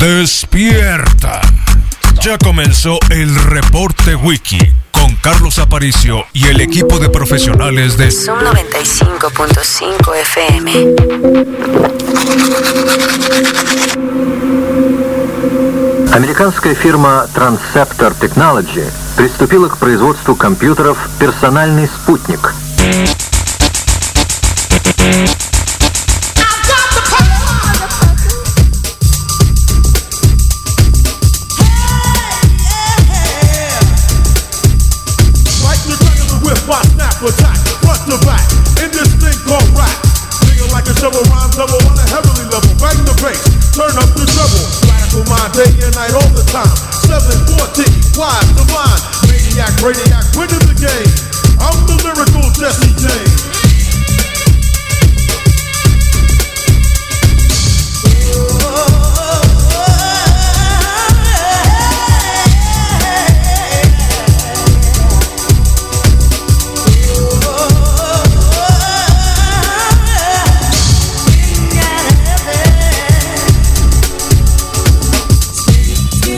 Despierta. Ya comenzó el reporte wiki con Carlos Aparicio y el equipo de profesionales de Son 95.5 FM. Американская фирма Transceptor Technology приступила к производству компьютеров «Персональный спутник».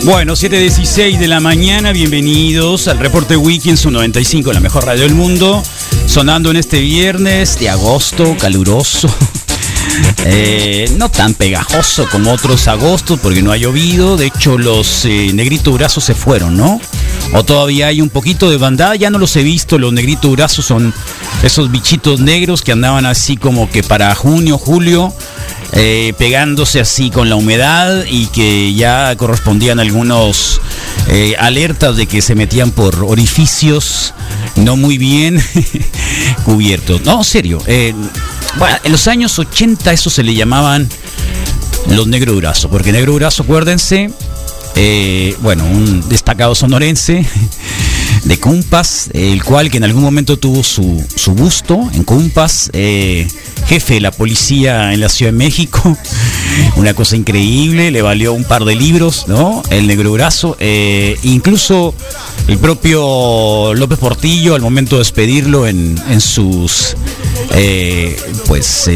Bueno, 7.16 de la mañana, bienvenidos al reporte Wiki en su 95, la mejor radio del mundo, sonando en este viernes de agosto, caluroso, Eh, no tan pegajoso como otros agostos porque no ha llovido, de hecho los eh, negritos brazos se fueron, ¿no? O todavía hay un poquito de bandada, ya no los he visto, los negritos brazos son esos bichitos negros que andaban así como que para junio, julio, eh, pegándose así con la humedad y que ya correspondían algunos eh, alertas de que se metían por orificios no muy bien cubiertos. No, serio. eh, en los años 80 eso se le llamaban los negro durazo, porque negro durazo, acuérdense, bueno, un destacado sonorense de Cumpas, el cual que en algún momento tuvo su, su busto en Cumpas, eh, jefe de la policía en la Ciudad de México, una cosa increíble, le valió un par de libros, ¿no? El negro brazo, eh, incluso el propio López Portillo al momento de despedirlo en, en sus eh, pues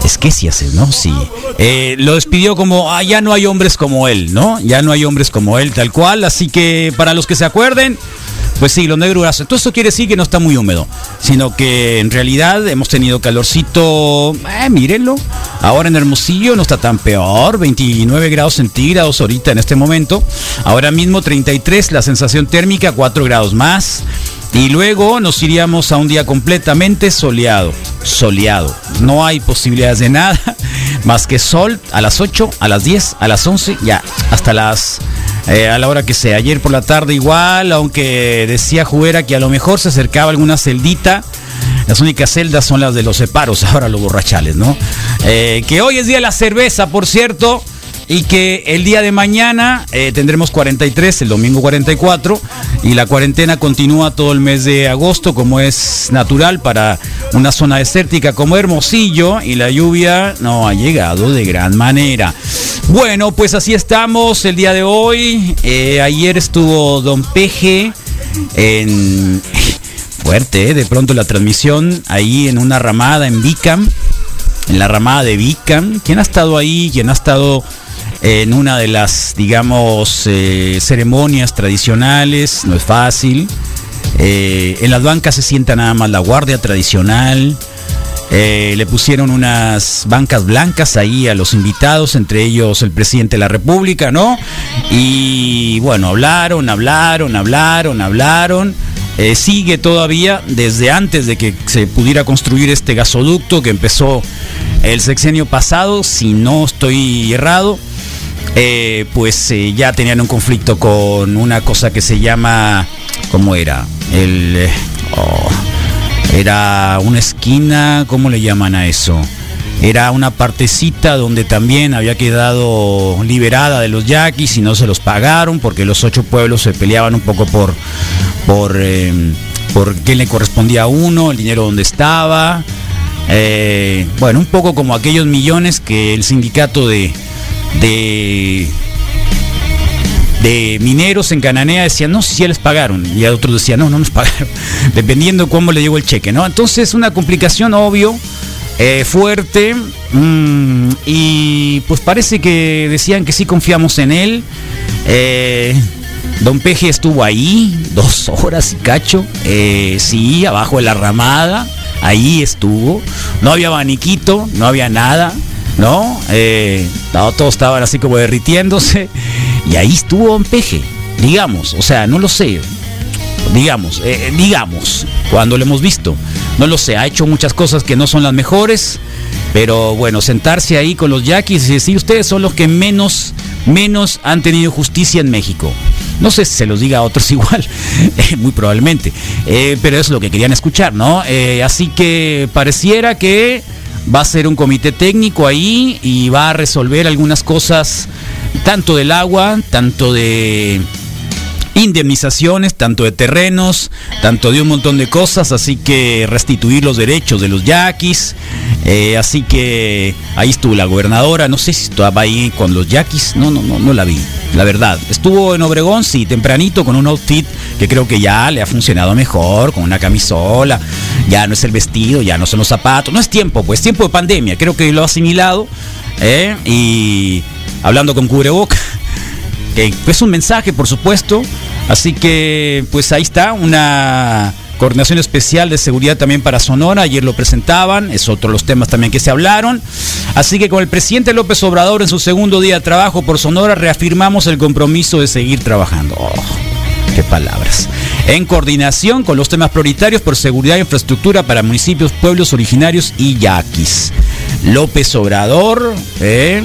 es- esquicias Esquecias, ¿no? Sí. Eh, lo despidió como, ah, ya no hay hombres como él, ¿no? Ya no hay hombres como él, tal cual. Así que para los que se acuerden, pues sí, los negros brazos. Todo eso quiere decir que no está muy húmedo, sino que en realidad hemos tenido calorcito, eh, mírenlo. Ahora en Hermosillo no está tan peor, 29 grados centígrados ahorita en este momento. Ahora mismo 33, la sensación térmica 4 grados más. Y luego nos iríamos a un día completamente soleado. Soleado. No hay posibilidades de nada más que sol a las 8, a las 10, a las 11, ya, hasta las. eh, a la hora que sea. Ayer por la tarde igual, aunque decía Juguera que a lo mejor se acercaba alguna celdita. Las únicas celdas son las de los separos, ahora los borrachales, ¿no? Eh, que hoy es día de la cerveza, por cierto. Y que el día de mañana eh, tendremos 43, el domingo 44, y la cuarentena continúa todo el mes de agosto, como es natural para una zona desértica como Hermosillo, y la lluvia no ha llegado de gran manera. Bueno, pues así estamos el día de hoy. Eh, ayer estuvo Don Peje en... Fuerte, eh, de pronto la transmisión ahí en una ramada en Vicam en la ramada de Vicam. ¿Quién ha estado ahí? ¿Quién ha estado en una de las, digamos, eh, ceremonias tradicionales? No es fácil. Eh, en las bancas se sienta nada más la guardia tradicional. Eh, le pusieron unas bancas blancas ahí a los invitados, entre ellos el presidente de la República, ¿no? Y bueno, hablaron, hablaron, hablaron, hablaron. Eh, sigue todavía desde antes de que se pudiera construir este gasoducto que empezó el sexenio pasado, si no estoy errado, eh, pues eh, ya tenían un conflicto con una cosa que se llama, ¿cómo era? El, oh, era una esquina, ¿cómo le llaman a eso? Era una partecita donde también había quedado liberada de los yaquis y no se los pagaron porque los ocho pueblos se peleaban un poco por, por, eh, por quién le correspondía a uno, el dinero donde estaba. Eh, bueno, un poco como aquellos millones que el sindicato de, de, de mineros en Cananea decían, no, si ya les pagaron. Y a otros decían, no, no nos pagaron. Dependiendo cómo le llegó el cheque, ¿no? Entonces, una complicación, obvio. eh, fuerte mm, y pues parece que decían que sí confiamos en él. Eh, Don Peje estuvo ahí dos horas y cacho, eh, sí, abajo de la ramada, ahí estuvo. No había abaniquito, no había nada, ¿no? Eh, todos estaban así como derritiéndose y ahí estuvo Don Peje, digamos, o sea, no lo sé, digamos, eh, digamos, cuando lo hemos visto. No lo sé, ha hecho muchas cosas que no son las mejores, pero bueno, sentarse ahí con los yaquis y decir, ustedes son los que menos, menos han tenido justicia en México. No sé si se los diga a otros igual, eh, muy probablemente, eh, pero es lo que querían escuchar, ¿no? Eh, así que pareciera que va a ser un comité técnico ahí y va a resolver algunas cosas, tanto del agua, tanto de indemnizaciones, tanto de terrenos, tanto de un montón de cosas, así que restituir los derechos de los yaquis. Eh, así que ahí estuvo la gobernadora, no sé si estaba ahí con los yaquis, no, no, no, no la vi, la verdad. Estuvo en Obregón, sí, tempranito, con un outfit que creo que ya le ha funcionado mejor, con una camisola, ya no es el vestido, ya no son los zapatos, no es tiempo, pues tiempo de pandemia, creo que lo ha asimilado, ¿eh? y hablando con cubreboca es un mensaje, por supuesto. Así que, pues ahí está, una coordinación especial de seguridad también para Sonora. Ayer lo presentaban, es otro de los temas también que se hablaron. Así que con el presidente López Obrador en su segundo día de trabajo por Sonora, reafirmamos el compromiso de seguir trabajando. Oh, qué palabras. En coordinación con los temas prioritarios por seguridad e infraestructura para municipios, pueblos originarios y yaquis. López Obrador, ¿eh?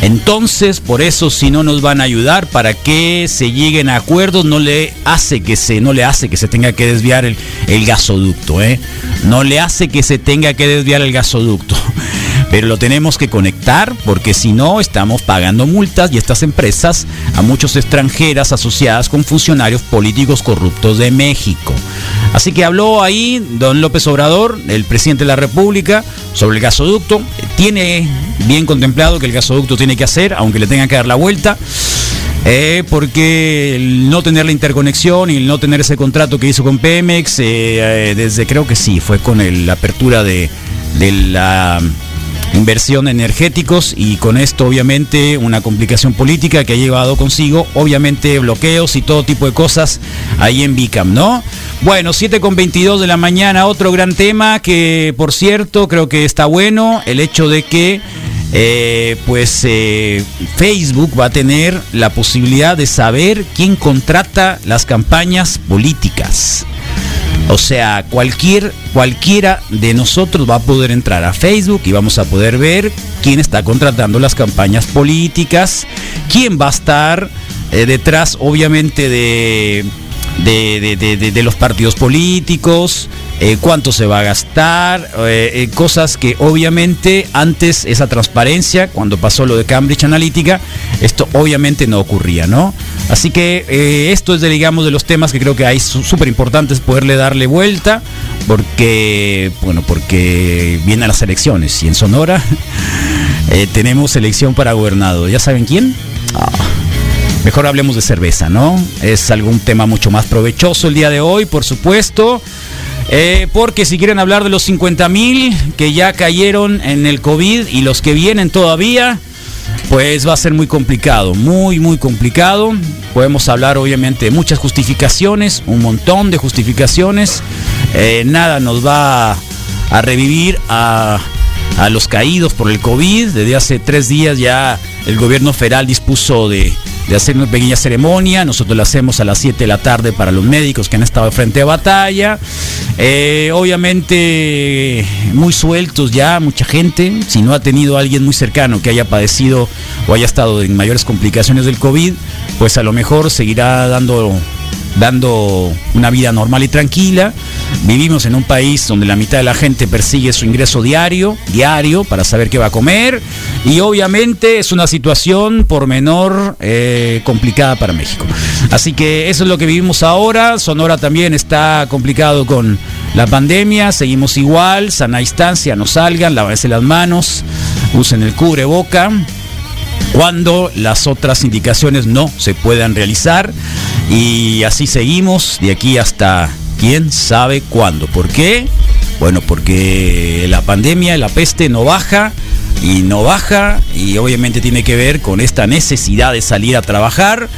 Entonces, por eso si no nos van a ayudar para que se lleguen a acuerdos, no le hace que se no le hace que se tenga que desviar el, el gasoducto, ¿eh? No le hace que se tenga que desviar el gasoducto. Pero lo tenemos que conectar porque si no estamos pagando multas y estas empresas a muchos extranjeras asociadas con funcionarios políticos corruptos de México. Así que habló ahí don López Obrador, el presidente de la República, sobre el gasoducto. Tiene bien contemplado que el gasoducto tiene que hacer, aunque le tenga que dar la vuelta. Eh, porque el no tener la interconexión y el no tener ese contrato que hizo con Pemex, eh, eh, desde creo que sí, fue con la apertura de, de la inversión en energéticos y con esto obviamente una complicación política que ha llevado consigo obviamente bloqueos y todo tipo de cosas ahí en Bicam, ¿no? Bueno, 7 con 22 de la mañana, otro gran tema que por cierto creo que está bueno, el hecho de que eh, pues eh, Facebook va a tener la posibilidad de saber quién contrata las campañas políticas. O sea, cualquier, cualquiera de nosotros va a poder entrar a Facebook y vamos a poder ver quién está contratando las campañas políticas, quién va a estar eh, detrás, obviamente, de, de, los partidos políticos, eh, cuánto se va a gastar, eh, eh, cosas que obviamente antes esa transparencia, cuando pasó lo de Cambridge Analytica, esto obviamente no ocurría, ¿no? Así que esto es de, digamos, de los temas que creo que hay súper importantes poderle darle vuelta, porque, bueno, porque vienen las elecciones y en Sonora tenemos elección para gobernador. ¿Ya saben quién? Ah. Mejor hablemos de cerveza, ¿no? Es algún tema mucho más provechoso el día de hoy, por supuesto. Eh, porque si quieren hablar de los 50 mil que ya cayeron en el COVID y los que vienen todavía, pues va a ser muy complicado, muy, muy complicado. Podemos hablar obviamente de muchas justificaciones, un montón de justificaciones. Eh, nada nos va a revivir a, a los caídos por el COVID. Desde hace tres días ya el gobierno federal dispuso de, de hacer una pequeña ceremonia. Nosotros la hacemos a las 7 de la tarde para los médicos que han estado frente a batalla. Eh, obviamente muy sueltos ya, mucha gente. Si no ha tenido alguien muy cercano que haya padecido o haya estado en mayores complicaciones del COVID, pues a lo mejor seguirá dando dando una vida normal y tranquila. Vivimos en un país donde la mitad de la gente persigue su ingreso diario, diario, para saber qué va a comer. Y obviamente es una situación por menor eh, complicada para México. Así que eso es lo que vivimos ahora. Sonora también está complicado con la pandemia. Seguimos igual, sana distancia, no salgan, lávense las manos, usen el cubreboca cuando las otras indicaciones no se puedan realizar. Y así seguimos de aquí hasta quién sabe cuándo. ¿Por qué? Bueno, porque la pandemia, la peste no baja y no baja y obviamente tiene que ver con esta necesidad de salir a trabajar.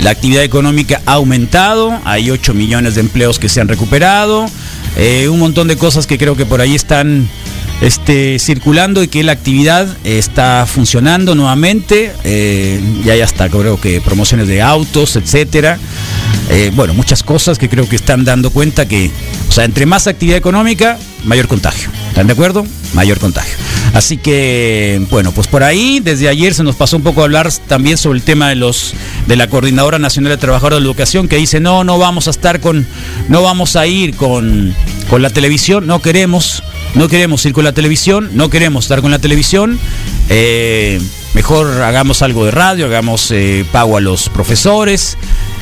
La actividad económica ha aumentado, hay 8 millones de empleos que se han recuperado, eh, un montón de cosas que creo que por ahí están este, circulando y que la actividad está funcionando nuevamente. Eh, ya hay hasta creo que promociones de autos, etcétera. Eh, bueno, muchas cosas que creo que están dando cuenta que, o sea, entre más actividad económica, mayor contagio. ¿Están de acuerdo? Mayor contagio. Así que, bueno, pues por ahí, desde ayer se nos pasó un poco a hablar también sobre el tema de los de la Coordinadora Nacional de Trabajadores de la Educación, que dice, no, no vamos a estar con, no vamos a ir con, con la televisión, no queremos, no queremos ir con la televisión, no queremos estar con la televisión. Eh, mejor hagamos algo de radio, hagamos eh, pago a los profesores.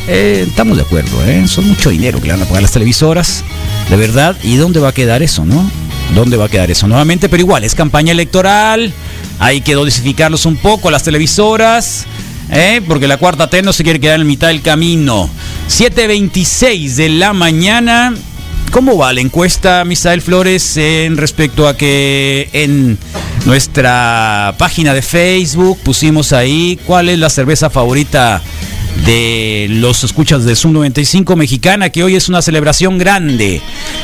Eh, estamos de acuerdo, son mucho dinero que le van a pagar las televisoras, de verdad. ¿Y dónde va a quedar eso, no? ¿Dónde va a quedar eso nuevamente? Pero igual, es campaña electoral, hay que dosificarlos un poco las televisoras, ¿eh? porque la cuarta T no se quiere quedar en mitad del camino. 7.26 de la mañana. ¿Cómo va la encuesta, Misael Flores, en respecto a que en nuestra página de Facebook pusimos ahí cuál es la cerveza favorita de los escuchas de Zoom 95 mexicana, que hoy es una celebración grande,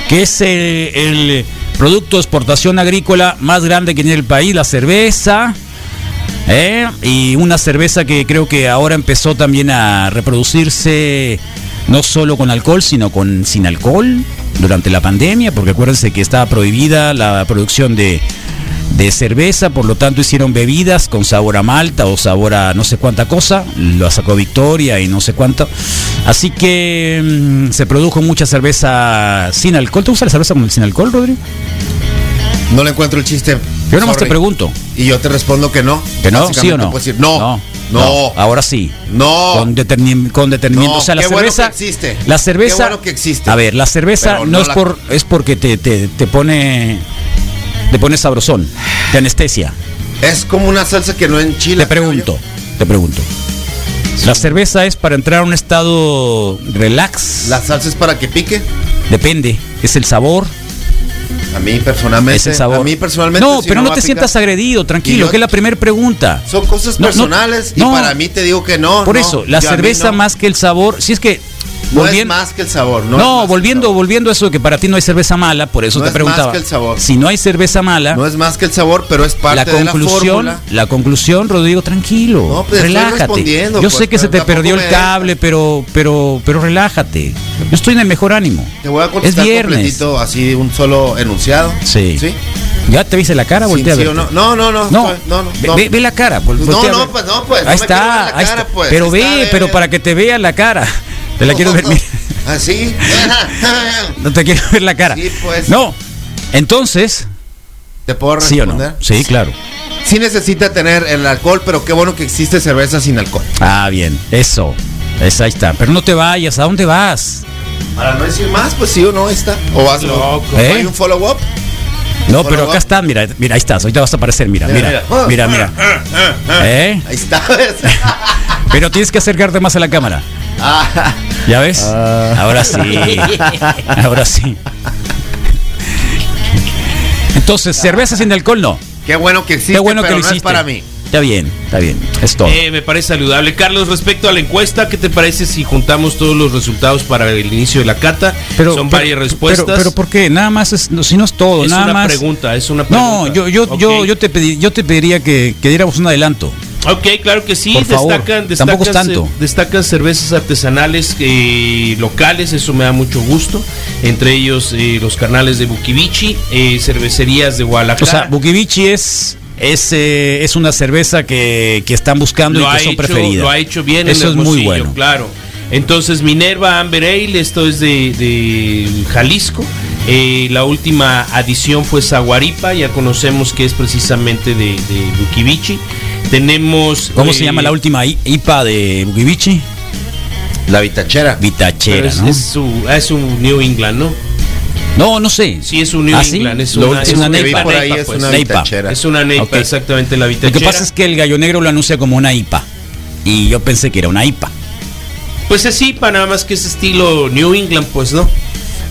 que es el, producto de exportación agrícola más grande que tiene el país, la cerveza. ¿eh? Y una cerveza que creo que ahora empezó también a reproducirse no solo con alcohol, sino con sin alcohol durante la pandemia, porque acuérdense que estaba prohibida la producción de, de cerveza, por lo tanto hicieron bebidas con sabor a malta o sabor a no sé cuánta cosa, lo sacó Victoria y no sé cuánto. Así que mm, se produjo mucha cerveza sin alcohol. ¿Te gusta la cerveza sin alcohol, Rodrigo? No le encuentro el chiste. Yo nomás te pregunto. Y yo te respondo que no. ¿Que no? ¿Sí o no? decir, no, no, Ahora sí. no. Con, determin- con. No, o sea, la qué bueno cerveza. que existe. La cerveza. Qué bueno que existe. A ver, la cerveza no, no es la- por es porque te, te, te pone te pone sabrosón, te anestesia. Es como una salsa que no enchila. Te pregunto, te pregunto. La cerveza es para entrar a un estado relax. ¿La salsa es para que pique? Depende, es el sabor, A mí personalmente. es el sabor. A mí personalmente. No, si pero no te sientas agredido, tranquilo, yo- que es la primera pregunta. Son cosas No, no, personales y no. para mí te digo que no. Por eso, la cerveza más que el sabor, si es que No es más que el sabor. No, No, es volviendo, volviendo a eso de que para ti no hay cerveza mala, por eso No te es preguntaba. más que el sabor. Si no hay cerveza mala, No es más que el sabor, pero es parte la de la conclusión, la, conclusión, Rodrigo, tranquilo, No, pues, relájate. respondiendo, Yo pues, sé que se te perdió el cable, pero, pero, pero relájate. Yo estoy en el mejor ánimo. Te voy a es contestar viernes. completito, así un solo enunciado. Sí. ¿Sí? ¿Ya te viste la cara? Voltea a sí no. No, no, no. No, estoy- no, no, ve, la cara. No, no, pues, no, pues, Ahí está, ahí está. pues, Pero ve, pero para que te vea la cara. Te la quiero ver. mira. Así. No te quiero ver la cara. Sí, pues. No. Entonces, ¿Te puedo ¿sí o no? responder? Sí, claro. Sí necesita tener el alcohol, pero qué bueno que existe cerveza sin alcohol. Ah, bien, eso. Esa ahí está. Pero no te vayas, ¿a dónde vas? Para no decir más, pues sí o no, está. O vas Loco. ¿Eh? ¿Hay un follow-up? No, pero acá está, mira, mira, ahí estás, ahorita vas a aparecer, mira, mira, mira, mira. ¿Eh? Ahí está. Pero tienes que acercarte más a la cámara. Ah, ¿Ya ves? Ahora sí. Ahora sí. Entonces, cerveza sin alcohol no. qué bueno que existe, Qué bueno que lo no es para mí. Está bien, está bien. Es todo. Eh, me parece saludable. Carlos, respecto a la encuesta, ¿qué te parece si juntamos todos los resultados para el inicio de la cata? Son varias respuestas. Pero, pero ¿por qué? Nada más es, no, si no es todo, es nada una más. pregunta, es una pregunta. No, yo, yo, yo, yo te pedí, yo te pediría que, que diéramos un adelanto. Ok, claro que sí. Por favor, destacan, tampoco es destacan, tanto. destacan cervezas artesanales eh, locales, eso me da mucho gusto. Entre ellos eh, los carnales de Bukivichi, eh, cervecerías de O Guadalajara. sea, Bukivichi es es, eh, es una cerveza que, que están buscando lo y que son hecho, preferidas. lo ha hecho bien Eso en es muy bueno. claro. Entonces, Minerva Amber Ale, esto es de, de Jalisco. Eh, la última adición fue Zaguaripa, ya conocemos que es precisamente de, de Bukivichi. Tenemos. ¿Cómo eh, se llama la última IPA de Bukivichi? La vitachera. pero Vitachera, es, ¿no? es su, es un New England, ¿no? No, no sé. Sí, es un New ¿Ah, sí? England. Es Lo una, es que vi neipa, por ahí neipa, es pues. una Neipa. vitachera. Es una neipa, exactamente la Lo vitachera. que pasa es que el gallo negro lo anuncia como una IPA. Y yo pensé que era una IPA. Pues es IPA, nada más que es estilo New England, pues, ¿no?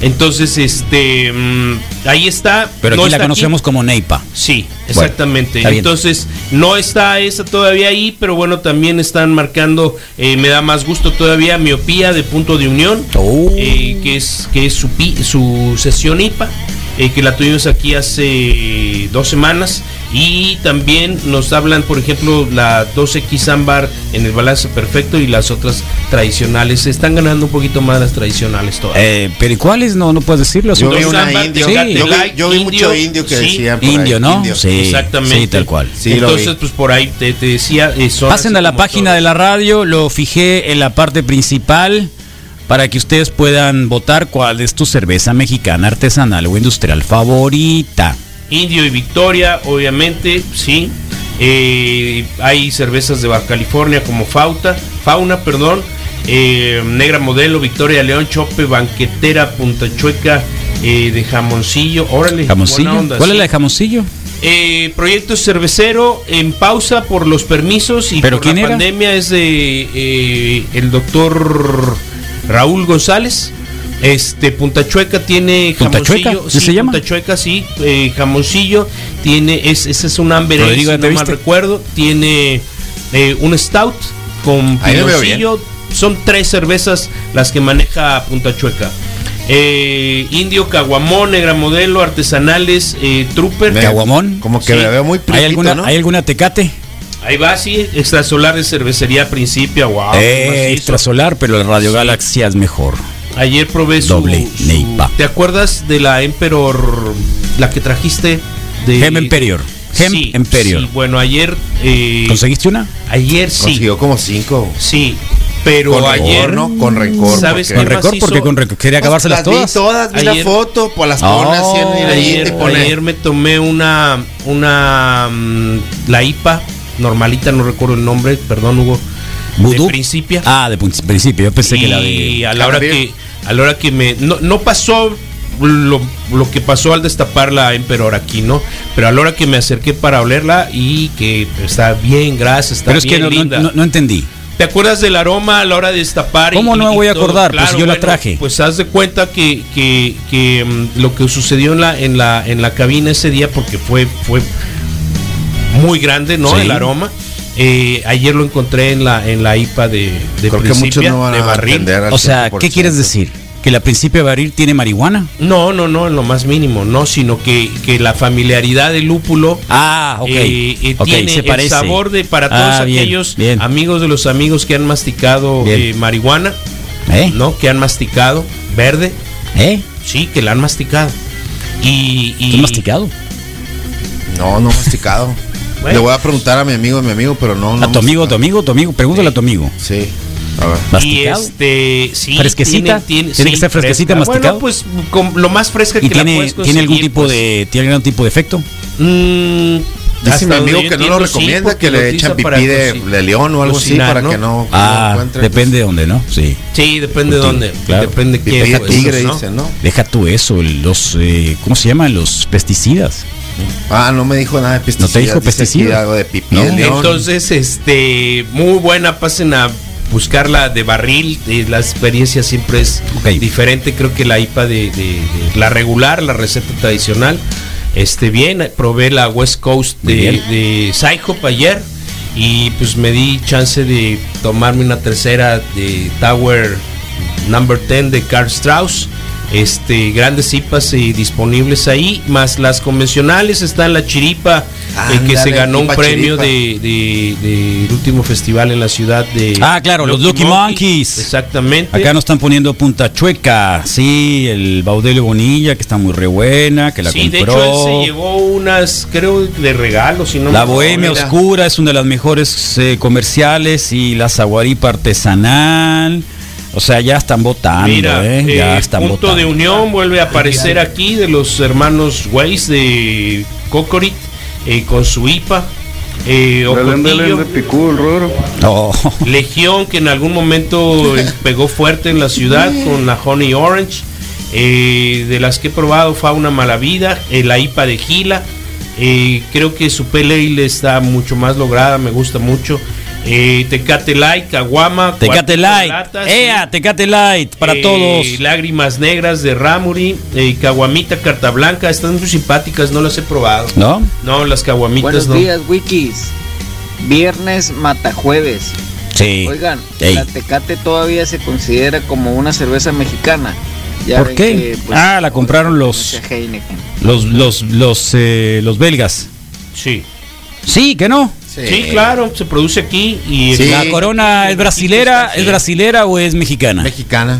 Entonces, este, mm, ahí está. Pero No aquí la conocemos como Neipa. Sí, exactamente. Entonces, no está esa todavía ahí, pero bueno, también están marcando, eh, me da más gusto todavía, miopía de punto de unión, Oh. eh, que es que es su, su sesión IPA, eh, que la tuvimos aquí hace dos semanas. Y también nos hablan, por ejemplo, la 2X ámbar en el balance perfecto y las otras tradicionales. Se están ganando un poquito más las tradicionales todas. Eh, pero ¿y cuáles? No, no puedes decirlo. Yo vi una ámbar, indio. Tecate Yo vi, yo vi mucho indio, que sí. decían por ahí, Indio, ¿no? indio. Sí, Exactamente. sí, tal cual. Sí, Entonces, pues por ahí te, te decía. eh, Pasen a la página todo. de la radio, lo fijé en la parte principal para que ustedes puedan votar cuál es tu cerveza mexicana artesanal o industrial favorita. Indio y Victoria, obviamente, sí. Eh, hay cervezas de Baja California como Fauta, Fauna, perdón. eh, Negra Modelo, Victoria León, Chope, Banquetera, Punta Chueca, eh, de Jamoncillo. Órale, Jamoncillo. onda, ¿Cuál es la de jamoncillo? Eh, proyecto cervecero en pausa por los permisos y ¿Pero por quién la era? pandemia es de eh, el doctor Raúl González. Este Punta Chueca tiene ¿Punta jamoncillo, Chueca? ¿Sí sí, se llama? Punta Chueca sí, eh, jamoncillo tiene es ese es un amber ale, Rodrigo, si ¿ya te no mal viste? recuerdo, tiene eh, un stout con Ahí lo veo piloncillo. Son tres cervezas las que maneja Punta Chueca. Eh, Indio, Caguamón, Negra Modelo, Artesanales, eh, Trooper. Caguamón. Como que Sí. me veo muy ¿Hay prietito, alguna, ¿no? ¿Hay alguna tecate? Ahí va, sí, extrasolar de cervecería Principia, wow. eh, extrasolar, pero el Radio Galaxia es mejor. Ayer probé su, Doble su- Neipa. ¿Te acuerdas de la Emperor, la que trajiste? De, Gem Emperior. Gem Sí, bueno, ayer, eh, ¿Conseguiste una? ayer sí, Consiguió como cinco. sí, pero Con ayer, rencor, ¿no? Con rencor. ¿Sabes porque- Con macizo? porque con récord quería acabárselas Las vi todas. vi la Ayer- foto, pues las Oh, pone así en el ayer, y pone. ayer me tomé una, una, mm, la IPA normalita, no recuerdo el nombre, perdón Hugo, ¿Vudú? de Principia. Ah, de prin- principio. Yo pensé que la y de. a la hora que a la hora que me no, no pasó lo, lo que pasó al destapar la Emperor aquí, ¿no? Pero a la hora que me acerqué para olerla y que está bien, gracias, está Pero es que bien no, no- linda. no- no entendí. ¿Te acuerdas del aroma a la hora de destapar? y- ¿Cómo no me voy a acordar? Pues yo la traje. Pues haz de cuenta que, que, que, mm, lo que sucedió en la, en la, en la cabina ese día, porque fue, fue muy grande, ¿no? Sí. El aroma. Eh, ayer lo encontré en la, en la IPA de, de Creo que muchos Principia, no van de barril. O sea, 100%. ¿qué quieres decir? ¿Que la principio de barril tiene marihuana? No, no, no, en lo más mínimo, no, sino que, que la familiaridad del lúpulo Ah, eh, eh, tiene se parece. el sabor de para Ah, todos bien, aquellos bien. amigos de los amigos que han masticado eh, marihuana, ¿Eh? ¿no? Que han masticado verde, ¿Eh? sí, que la han masticado. Y, y ¿Tú has masticado? No, no masticado. Bueno. Le voy a preguntar a mi amigo, a mi amigo, pero no. no ¿A tu amigo, a tu amigo, tu amigo? Pregúntale a tu amigo. Sí. A ver. este, sí, ¿Fresquecita? ¿Tiene que ser fresquecita, fresca. masticado? Bueno, pues con lo más fresca ¿Y que la tiene, tiene algún tipo pues. de tiene algún tipo de efecto? Mm, Dice mi amigo que no lo sí, recomienda, que le echan pipí de, león o algo así para ¿no? que no, Ah, encuentren. depende de dónde, ¿no? Sí. Sí, depende de dónde, claro. depende de pues, tigre, ¿no? dicen, ¿no? Deja tú eso, los eh, ¿cómo se llaman? Los pesticidas. Ah, no me dijo nada de pesticidas. ¿No te dijo pesticidas? algo de pipí No. Entonces, este, muy buena, pasen a buscarla de barril, eh, la experiencia siempre es diferente, creo que la IPA de, de- de la regular, la receta tradicional, este, bien, probé la West Coast de, de ayer y pues me di chance de tomarme una tercera de Tower Number 10 de Carl Strauss. Este, grandes IPAs eh, disponibles ahí, más las convencionales, está la Chiripa, eh, que se ganó un premio Chiripa. de, de- del último festival en la ciudad de Ah, claro, los Lucky Monkeys. Exactamente. Acá nos están poniendo punta chueca, sí, el Baudelio Bonilla, que está muy re buena, que la sí, de compró. hecho él se llevó unas, creo, de regalo, si no La me Bohemia. Oscura es una de las mejores eh, comerciales y la Zaguaripa Artesanal. O sea, ya están votando, Mira, ¿eh? eh, Ya están punto votando. de unión vuelve a aparecer aquí de los hermanos Weiss de Cocorit eh, con su IPA. Eh, Ocotillo, Oh, Legión que en algún momento eh, pegó fuerte en la ciudad con la Honey Orange. Eh, de las que he probado Fauna Malavida, eh, la IPA de Gila. Eh, creo que su PLA está mucho más lograda, me gusta mucho. Eh, Tecate Light, Caguama, Tecate Light. Latas, ¡Ea! Tecate Light para eh, todos. Lágrimas Negras de Ramuri, eh, Caguamita, Carta Blanca, están muy simpáticas, no las he probado. ¿No? No, las caguamitas Buenos no. días, Wikis. Viernes mata jueves. Sí. Oigan, Ey. la Tecate todavía se considera como una cerveza mexicana. Ya ¿Por qué? que, pues, ah, la compraron los los los los eh, los belgas. Sí. Sí, que no. Sí, claro, se produce aquí y Sí. La corona es brasilera, es brasilera o es mexicana? Mexicana.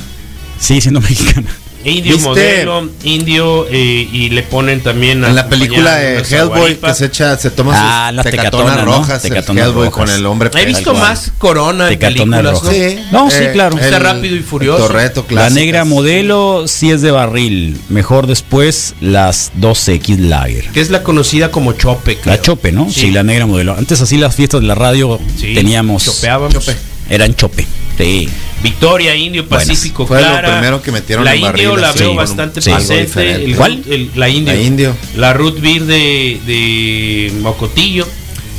Sí, siendo mexicana. Indio ¿Viste? modelo, indio eh, y le ponen también En la película de Hellboy que se echa, se toma Ah, sus las tecatonas ¿no? rojas, el Tecatonas Hellboy rojas. con el hombre He visto más Corona en películas, ¿no? rojas. No, sí, claro. Está Rápido y Furioso. Torreto, La negra modelo sí es de barril. Mejor después las 2X Lager. Que es la conocida como Chope, creo. La chope, ¿no? Sí. Sí. la negra modelo. Antes así las fiestas de la radio Sí, teníamos. chopeábamos. Chope. Eran chope. Sí. Victoria, Indio, Buenas. Pacífico, Fue lo primero que metieron La en Indio barriles, la veo bastante sí, presente. El- ¿Cuál? el- la Indio. La Indio. La Root Beer de, de Mocotillo.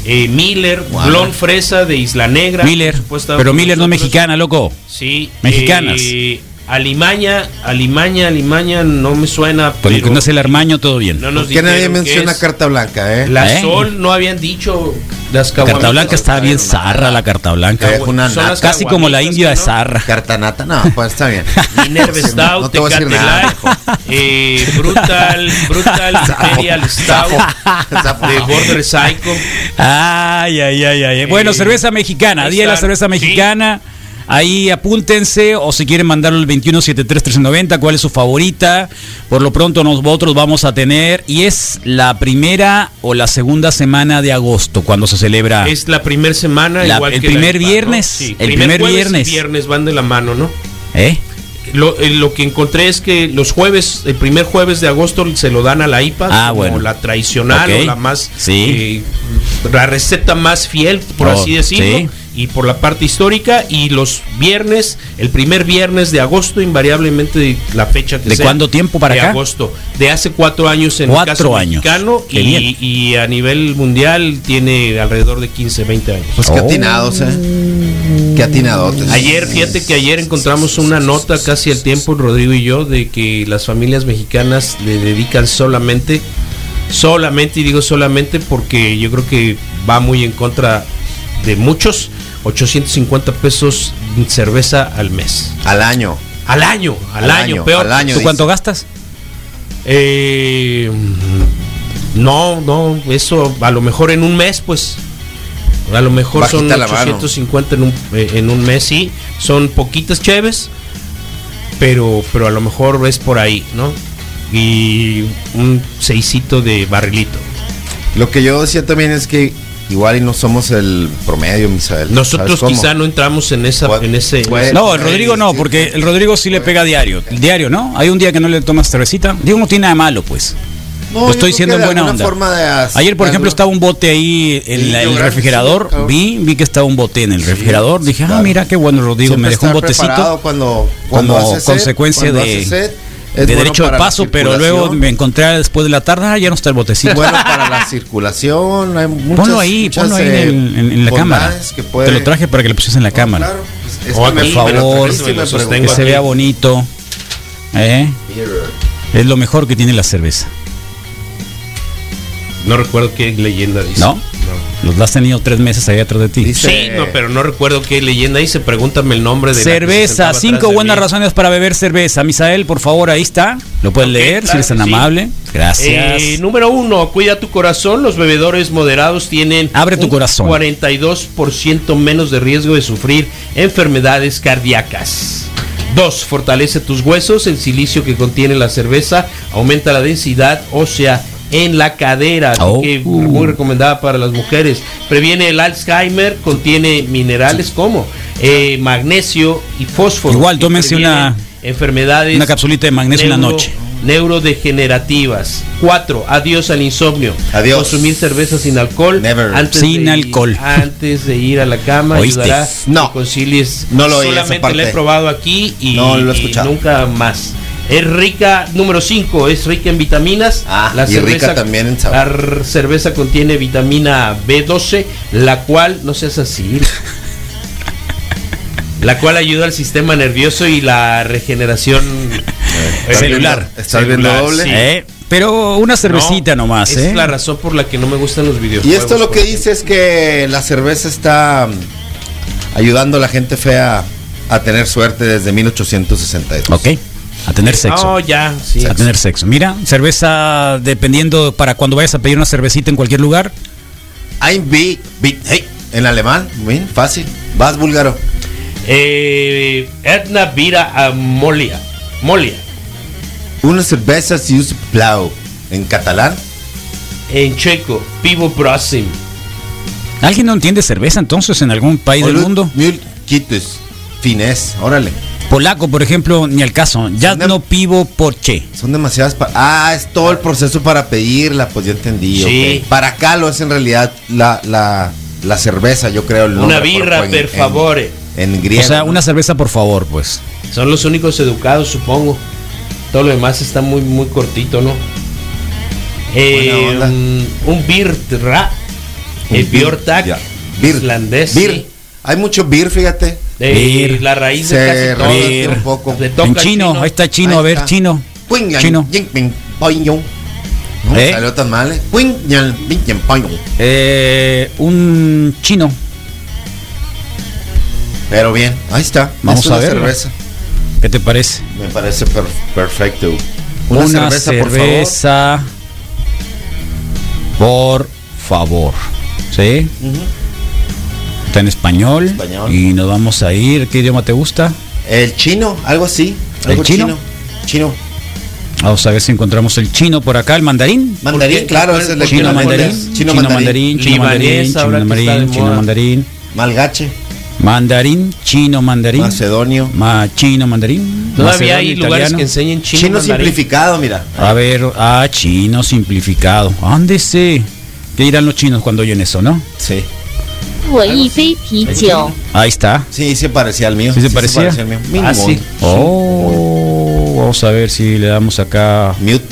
eh, Miller, Wow. Blond Fresa de Isla Negra. Miller. Supuestamente Pero Miller no mexicana, loco. Sí. Mexicanas. eh, Alimaña, Alimaña, Alimaña no me suena. Con lo que pero no es el armaño, todo bien. no nos ¿Por qué nadie que menciona es carta blanca, eh? La ¿Eh? Sol no habían dicho las La carta blanca está bien zarra, la carta blanca. Eh, una nata. Casi como la india de ¿no? zarra. Carta nata, no, pues está bien. Minerva Stout, no te voy a decir nada, eh, Brutal, Brutal Imperial Stout de Border Psycho. Ay, ay, ay, ay. Bueno, Eh, cerveza mexicana, día de la cerveza Sí. mexicana. Ahí apúntense o si quieren mandarlo al 2173-1390, cuál es su favorita. Por lo pronto nosotros vamos a tener, y es la primera o la segunda semana de agosto cuando se celebra. Es la primera semana, La- igual el que primer la IPA, ¿no? viernes, Sí, el primer jueves y viernes. viernes van de la mano, ¿no? ¿Eh? Lo, eh, lo que encontré es que los jueves, el primer jueves de agosto se lo dan a la IPA Ah, como bueno. la tradicional o la más Sí. eh, la receta más fiel, por Oh, así decirlo. sí. Y por la parte histórica, y los viernes, el primer viernes de agosto, invariablemente de la fecha que ¿De sea, cuánto tiempo para de acá? agosto. De hace cuatro años en Cuatro el caso años. mexicano Qué y, y a nivel mundial tiene alrededor de 15, 20 años. Pues qué Oh. atinados, eh. Qué atinadotes. Ayer, fíjate que ayer encontramos una nota casi al tiempo, Rodrigo y yo, de que las familias mexicanas le dedican solamente, solamente, y digo solamente porque yo creo que va muy en contra de muchos, 850 pesos en cerveza al mes. Al año. Al año, al, Al año, año, peor. al año. ¿Tú cuánto gastas? Eh, no, no, eso a lo mejor en un mes, pues. A lo mejor Bajita son la mano. 850 en un, eh, en un mes, sí. Son poquitas cheves, pero, pero a lo mejor es por ahí, ¿no? Y un seisito de barrilito. Lo que yo decía también es que igual y no somos el promedio, Misael. Nosotros quizá no entramos en esa, What- en ese. what- No, el Rodrigo no, porque el Rodrigo sí le pega diario. El diario, ¿no? Hay un día que no le tomas cervecita. Digo, no tiene nada malo, pues. No, Lo estoy diciendo en buena onda. forma de hacer- Ayer, por ejemplo, estaba un bote ahí en Sí, la- en el refrigerador. sí, vi, vi que estaba un bote en el refrigerador. Dije, ah, mira qué bueno, Rodrigo. Siempre me dejó un botecito. Cuando, cuando como hace sed, consecuencia cuando de, hace de bueno derecho de paso, pero luego me encontré después de la tarde, ah, ya no está el botecito. bueno para la circulación. Hay muchas, ponlo ahí, muchas, ponlo ahí en, eh, el- en- en la cámara. puede- Te lo traje para que le pusieras en la No, cámara. claro, pues, es O que me- aquí, por lo favor, me lo Que se vea bonito. ¿eh? Es lo mejor que tiene la cerveza. No recuerdo qué leyenda dice. ¿No? Los has tenido tres meses ahí atrás de ti. Dice- Sí, no, pero no recuerdo qué leyenda dice. Pregúntame el nombre de la que se Cerveza, cinco buenas razones para beber cerveza. Misael, por favor, ahí está. Lo puedes leer si eres tan sí. amable. Gracias. Eh, número uno, cuida tu corazón. Los bebedores moderados tienen Abre tu un corazón. 42% menos de riesgo de sufrir enfermedades cardíacas. Dos, fortalece tus huesos. El silicio que contiene la cerveza aumenta la densidad ósea en la cadera, así Oh. que muy recomendada para las mujeres. Previene el Alzheimer, contiene minerales como eh, magnesio y fósforo. Igual, tómense una- enfermedades una capsulita de magnesio en la noche. Neurodegenerativas. Cuatro, adiós al insomnio. Adiós. Consumir cerveza sin alcohol. Never. Antes Sin de- alcohol. Antes de ir a la cama. ¿Oíste? Ayudará No. concilies. No lo esa Solamente la he probado aquí y, No lo he y nunca más. Es rica, número 5, es rica en vitaminas. Ah, y rica también en sabor. La cerveza contiene vitamina B12, la cual, no seas así, la cual ayuda al sistema nervioso y la regeneración eh, Celular. ¿Estás viendo doble? sí. Eh, pero una cervecita No, nomás, Es ¿eh? la razón por la que no me gustan los videojuegos. Y esto lo que dice es que la cerveza está mm, ayudando a la gente fea a tener suerte desde 1862. Ok. A tener sexo. No, ya, sí. A tener sexo. Mira, cerveza dependiendo para cuando vayas a pedir una cervecita en cualquier lugar. Ein Bier, hey, en alemán, bien fácil. Vas búlgaro. Eh, Edna Vira a Molia. Molia. Una cerveza si usa blau. En catalán, En checo, Pivo Prosim. ¿Alguien no entiende cerveza entonces en algún país del mundo? Mil Kitus. Finés, órale. Polaco, por ejemplo, ni al caso. Ya no pivo porche. Son demasiadas. pa- ah, es todo el proceso para pedirla, pues ya entendí. Sí. Para acá lo es en realidad la, la, la cerveza, yo creo. el Una birra, por- per en- favore. En, en O griego. sea, ¿no? una cerveza, por favor, pues. Son los únicos educados, supongo. Todo lo demás está muy, muy cortito, ¿no? Eh, un, un Birtra. Un El beer, Bjortak. Islandés. Sí. Hay mucho beer, fíjate. De la raíz Se de casi todo. un poco. Le toca En al chino, ahí está chino, Ahí a ver, está. chino. Chino. ¿Eh? salió tan mal, ¿eh? Eh, un chino. Pero bien, ahí está. Vamos Es una a verlo. cerveza. ¿Qué te parece? Me parece per- perfecto. Una, Una, cerveza, cerveza, por favor. por favor. ¿Sí? Ujú. Está en español, Español. Y nos vamos a ir. ¿Qué idioma te gusta? El chino, algo así. ¿El Algo chino? chino. Chino. Vamos a ver si encontramos el chino por acá, el mandarín. Mandarín, claro, ¿Cuál- ese es el Chino mandarín, chino mandarín, chino mandarín, chino mandarín, chino mandarín, Malgache, mandarín, chino mandarín, macedonio. ma, chino mandarín. Todavía hay lugares italiano. que enseñan chino. Chino, mandarín. simplificado, mira. A ver, ah, chino simplificado. Ándese. ¿Qué dirán los chinos cuando oyen eso, no? Sí. 我一杯啤酒。 Ahí está. Sí, se parecía al mío. ¿Sí se parecía? al mío. Mínimo. Ah, sí. Oh, vamos a ver si le damos acá Mute.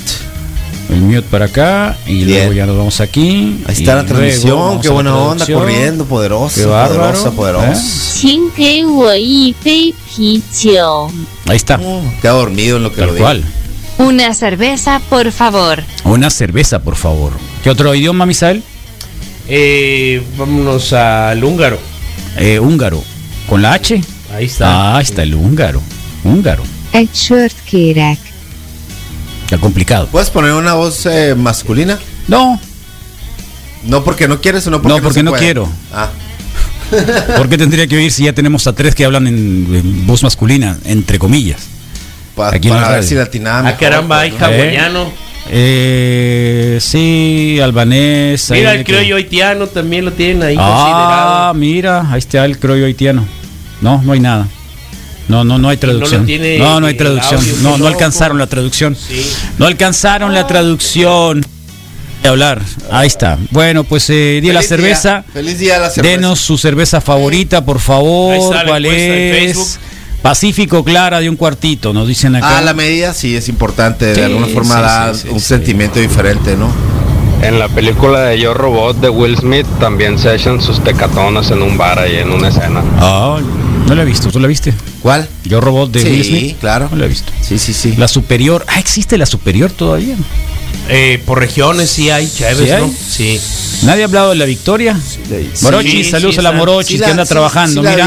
el mute para acá y Bien. luego ya nos vamos aquí. Ahí y está la luego transmisión. vamos Qué a la buena onda, traducción. corriendo, poderosa. Qué bárbaro, Poderosa, poderosa. ¿eh? 请给我一杯啤酒。 Ahí está. Mm, Queda dormido en lo que Tal lo digo. cual. Una cerveza, por favor. Una cerveza, por favor. ¿Qué otro idioma, Misael? Eh, vámonos al húngaro. Eh, húngaro. ¿Con la H? Ahí está. Ah, está el húngaro. Húngaro. Egy sört kérek. Está complicado. ¿Puedes poner una voz eh, masculina? No, No porque no quieres o no porque No, porque se no quiero. Ah, ¿por qué tendría que oír si ya tenemos a tres que hablan en, en voz masculina, entre comillas? pa- Aquí para ver si latinaba Ah, mejor, caramba, hay pues, ¿no? hawaiano. Eh, sí, albanés. Mira, el que- criollo haitiano también lo tienen ahí Ah, considerado. mira, ahí está el criollo haitiano. No, no hay nada. No, no, no hay traducción. No, no hay traducción. No, no alcanzaron la traducción. Sí. No alcanzaron la traducción. De hablar. Ahí está. Bueno, pues eh, día de la cerveza. día, Feliz día a la cerveza. Denos su cerveza favorita, por Ahí favor. ¿Cuál es? Pacífico Clara de un cuartito, nos dicen acá. Ah, la medida sí es importante. De Sí, alguna forma sí, da sí, sí, un sí. sentimiento diferente, ¿no? En la película de Yo Robot de Will Smith también se echan sus tecatonas en un bar ahí en una escena. Ah, no la he visto. ¿Tú la viste? ¿Cuál? Yo Robot de Sí, Will Smith. claro. No la he visto. Sí, sí, sí. La superior. Ah, existe la superior todavía. Eh, por regiones sí hay, Chévez, ¿Sí hay? ¿no? Sí. Nadie ha hablado de la victoria. Sí, saludos sí, a la Sí que anda sí, trabajando. sí la mira,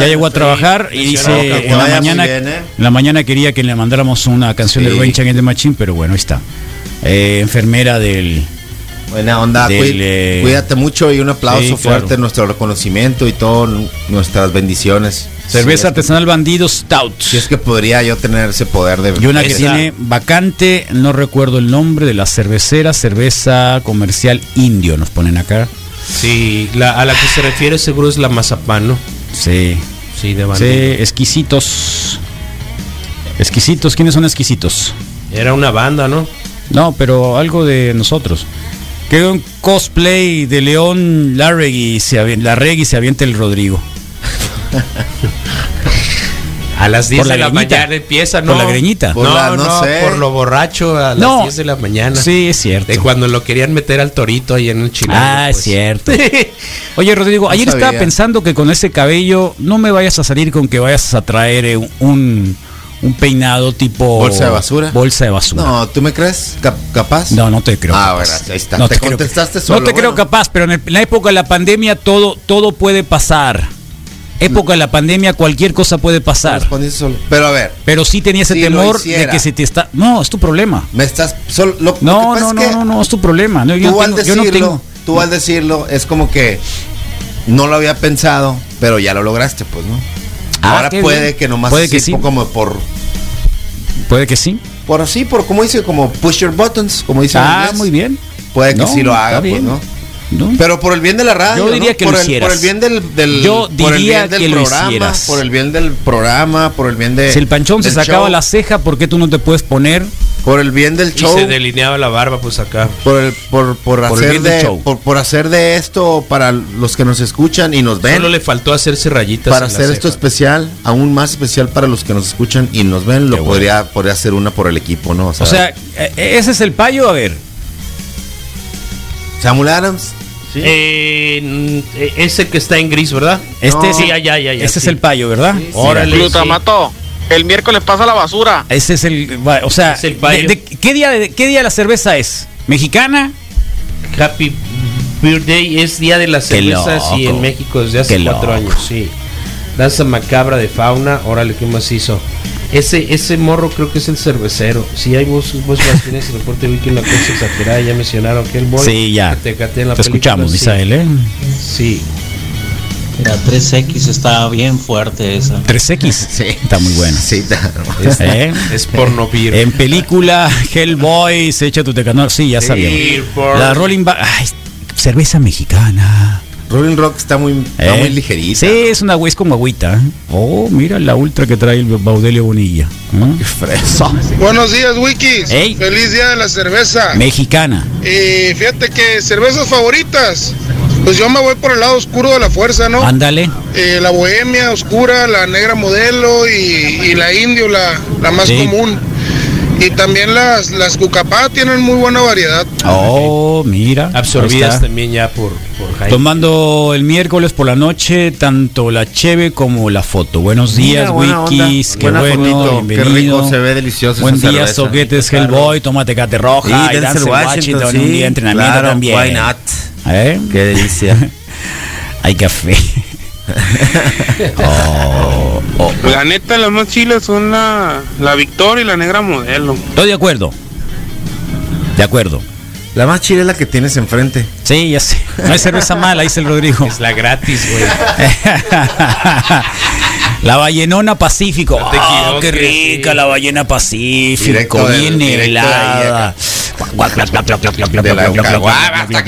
ya llegó a Sí, trabajar y dice que en la mañana, bien, ¿eh? en la mañana quería que le mandáramos una canción Sí. del Rain Change de Machine, pero bueno, ahí está. Eh, enfermera del Buena onda. Del, eh, Cuídate mucho y un aplauso sí, fuerte, claro. nuestro reconocimiento y todas nuestras bendiciones. Cerveza Sí, artesanal Bandido Stout. Si es que podría yo tener ese poder de. Y una que tiene vacante, no recuerdo el nombre de la cervecera, cerveza comercial indio, nos ponen acá. Sí, la, a la que se refiere seguro es la mazapán, ¿no? Sí, Sí, de sí, bandera. exquisitos. Exquisitos, ¿quiénes son exquisitos? Era una banda, ¿no? No, pero algo de nosotros. Que un cosplay de León Larregui se, avi- Larregui se avienta el Rodrigo. A las 10 Por la de la greñita. mañana empieza, ¿no? Por la greñita. Por no, la- no no, sé. por lo borracho a las No. 10 de la mañana. Sí, es cierto. De cuando lo querían meter al torito ahí en el chilango. Ah, es pues. cierto. Oye, Rodrigo, ayer sabía. estaba pensando que con ese cabello no me vayas a salir con que vayas a traer eh, un, un peinado tipo. ¿Bolsa de basura? Bolsa de basura. No, ¿tú me crees cap- capaz? No, no te creo. Ah, capaz. bueno, ahí está. No te, creo que- contestaste solo. no te creo bueno. capaz, pero en, el- en la época de la pandemia todo, todo puede pasar. Época de la pandemia cualquier cosa puede pasar. Solo. Pero a ver, Pero sí tenía ese Si temor de que se te está. No, es tu problema. me estás solo lo, lo que No, no, es no, que no, no, es tu problema. No, yo, Tú no al tengo, yo no decirlo, tengo- tú al decirlo es como que no lo había pensado, pero ya lo lograste, pues, ¿no? Ah, Ahora puede bien. que nomás Puede que sí. como por Puede que sí. por así, por como dice, como push your buttons, como dice Ah, muy bien. Puede que No, sí lo haga, pues. ¿no? ¿No? Pero por el bien de la radio, Yo diría ¿no? que por lo el, hicieras. por el bien del, del Yo por el diría bien del que lo programa, hicieras. por el bien del programa, por el bien de Si el panchón se del sacaba show, la ceja, ¿por qué tú no te puedes poner? por el bien del Y show, se delineaba la barba, pues acá. por el por, por, Por el hacer bien del de show. por, por hacer de esto para los que nos escuchan y nos ven. Solo le faltó hacerse rayitas. para en la hacer esto ceja. especial, aún más especial para los que nos escuchan y nos ven, lo Qué podría, podría hacer una por el equipo, ¿no? O sea, eh, ese es el payo, a ver. Samuel Adams. Eh, mm, eh, ese que está en gris, ¿verdad? Este No. sí, ya, ya, ya, ya, Ese es sí. el payo, ¿verdad? Órale, Glutamato, el miércoles pasa la basura. Ese es el, o sea, Es el payo. de- de- ¿qué día de qué día la cerveza es? ¿Mexicana? Happy Birthday es día de las cervezas y en México desde hace cuatro años, sí. Danza macabra de fauna, órale, ¿qué más hizo? Ese, ese morro creo que es el cervecero. Si hay voz, voz tienes el reporte wiki una cosa exagerada, ya mencionaron que el boy. Sí, ya. te en la Te película, escuchamos, sí. Misael, ¿eh? Sí. La 3X está bien fuerte esa. 3X. Sí. Está muy buena. Sí, Es, ¿Eh? es porno beer. En película Hellboy se echa tu tecanor. Sí, ya porn. La Rolling Ay, cerveza mexicana. Rolling Rock está muy, está ¿Eh? muy ligerita. Sí, es una güey es como agüita. ¿eh? Oh, mira la ultra que trae el Baudelio Bonilla. ¿eh? Fresa. Buenos días, Wikis. Ey. Feliz día de la cerveza. Mexicana. Y fíjate que cervezas favoritas. Pues yo me voy por el lado oscuro de la fuerza, ¿no? Ándale. Eh, la bohemia oscura, la negra modelo y, y la indio, la, la más Sí. común. Y también las, las cucapá tienen muy buena variedad. Oh, mira. Absorbidas también ya por, por Jaime. Tomando el miércoles por la noche tanto la cheve como la foto. Buenos días, Mira, buena onda. Wikis. Qué Buena bueno, fotito. Qué bienvenido. rico, se ve delicioso Buen día, cerveza. Soquetes Hellboy. Toma tecate roja. Y y Washington, un sí, día de entrenamiento claro, también. why not? ¿Eh? Qué delicia. Hay café. oh, oh. La neta, las más chilas son la, la Victoria y la negra modelo. Estoy de acuerdo. De acuerdo. La más chida es la que tienes enfrente. Sí, ya sé. No hay cerveza mala, dice el Rodrigo. Es la gratis, güey. la ballenona Pacífico. No te Ah, qué rica la ballena Pacífico. Directo del- bien directo de ahí helada. De la hasta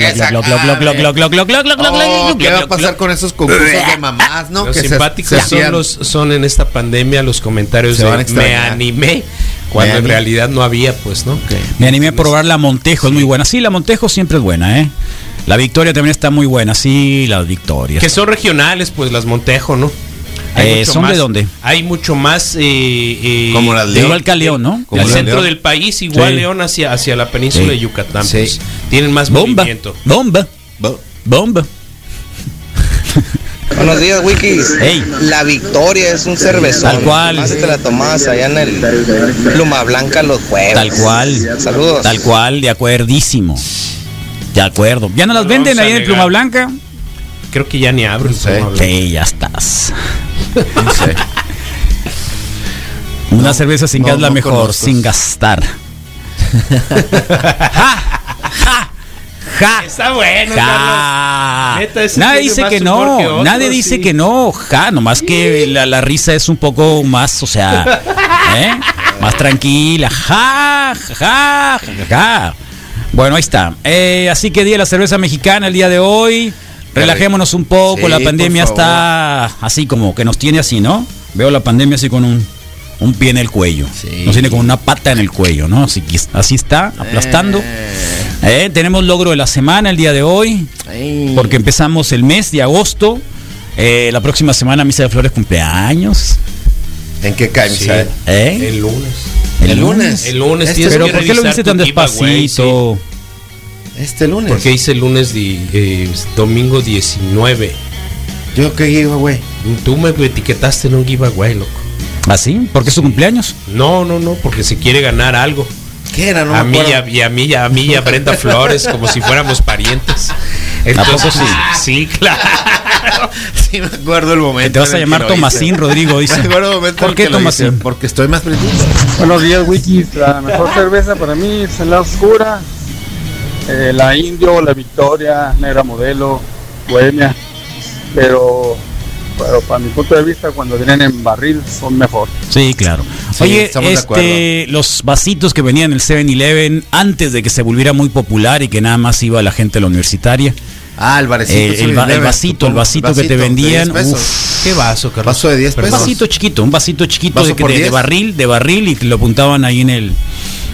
que. Oh, ¿Qué va a pasar con esos concursos de mamás, no? Los Que simpáticos se son, los, son en esta pandemia los comentarios de me animé cuando Me en realidad no había, pues, ¿no? Me animé a probar la Montejo, es muy buena. Sí, la Montejo siempre es buena, ¿eh? La Victoria también está muy buena, sí, las Victorias. Que son regionales, pues las Montejo, ¿no? Eh, mucho ¿son de dónde? Hay mucho más. eh, eh, Como las León. Igual que a León, ¿no? Como el la centro León. del país, igual Sí. León hacia, hacia la península Sí. de Yucatán. Sí. pues, tienen más Bomba, movimiento. bomba, Bo- bomba. Buenos días, Wikis. La Victoria es un cervezón. Tal cual. Más te la tomabas allá en el Pluma Blanca los jueves. Tal cual. Saludos. Tal cual, de acuerdísimo. De acuerdo. ¿Ya no las No venden ahí en el. Pluma Blanca? Creo que ya ni abro. Sí, ya estás. No sé. Una cerveza sin no, gas la no mejor, conozco. sin gastar. ja, ja, ja. Está bueno, Ja. Carlos. Neta, ese Nadie dice que no, que nadie dice sí. que no, ja, nomás que la, la risa es un poco más, o sea, ¿eh? más tranquila, ja, ja, ja, ja. Bueno, ahí está. Eh, así que día de la cerveza mexicana el día de hoy. Relajémonos un poco, Sí, la pandemia está así como que nos tiene así, ¿no? Veo la pandemia así con un, un pie en el cuello. Sí. Nos tiene con una pata en el cuello, ¿no? Así, que- así está, aplastando. Eh, tenemos logro de la semana el día de hoy, Ay. porque empezamos el mes de agosto. Eh, la próxima semana Misa de Flores cumpleaños. ¿En qué cae, Sí. Misael? ¿Eh? El lunes. El lunes. El lunes Este tienes Pero que ¿por qué lo dice tan despacito? Este lunes. Porque hice el lunes di- eh, domingo 19. Yo qué giveaway. Tú me etiquetaste en un giveaway, loco. ¿Así? ¿Porque es su cumpleaños? No, no, no, porque se quiere ganar algo. ¿Qué era? No a mí a, y a mí y a mí y a Brenda Flores, como si fuéramos parientes. poco sí? Sí, claro. Sí, me acuerdo el momento. Te vas a en llamar hice. Tomasín, Rodrigo, dice. Me acuerdo el momento ¿Por en qué Tomasín? Porque estoy más pretito. Buenos días, Wikis. La mejor cerveza para mí es la oscura. Eh, la Indio, la Victoria, Negra Modelo, Bohemia. Pero, pero para mi punto de vista, cuando vienen en barril son mejor. Sí, claro. Sí, Oye, estamos de este, los vasitos que venían en el 7-Eleven antes de que se volviera muy popular y que nada más iba la gente a la universitaria. Ah, el barecito. Eh, el, va- el vasito, el vasito que te vendían. uf, ¿Qué vaso, Carlos? Vaso de 10 un pesos. vasito chiquito, un vasito chiquito ¿Vaso de, por de- de 10? barril, de barril y te lo apuntaban ahí en el.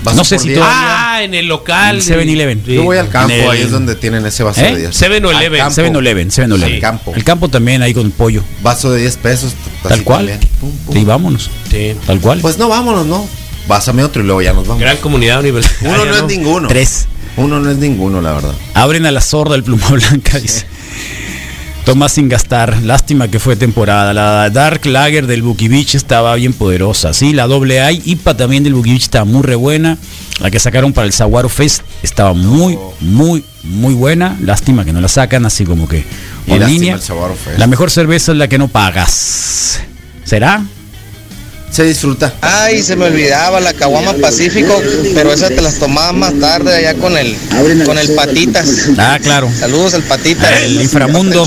Vaso no sé si 10. todavía. Ah, en el local. En 7-Eleven. Sí. Yo voy al campo, el- ahí es donde tienen ese vaso ¿Eh? de 10. 7-Eleven. Al campo. 7-Eleven, 7-Eleven. Al campo. El campo también ahí con pollo. Vaso de 10 pesos. Tal así cual. Pum, pum. Sí, vámonos. Sí. Tal cual. Pues no, vámonos, no. Pásame otro y luego ya nos vamos. Gran comunidad universitaria. Uno no es ninguno. Tres. Uno no es ninguno, la verdad. Abren a la sorda el pluma blanca, dice. Tomás sin gastar. Lástima que fue temporada. La Dark Lager del Bukivich estaba bien poderosa. Sí, la doble A IPA también del Bukivich estaba muy re buena. La que sacaron para el Saguaro Fest estaba muy, muy, muy buena. Lástima que no la sacan así como que en línea. La mejor cerveza es la que no pagas. ¿Será? Se disfruta. Ay, se me olvidaba la caguama Pacífico, pero esa te las tomaba más tarde allá con el con el patitas. Ah, claro. Saludos al patitas. El inframundo.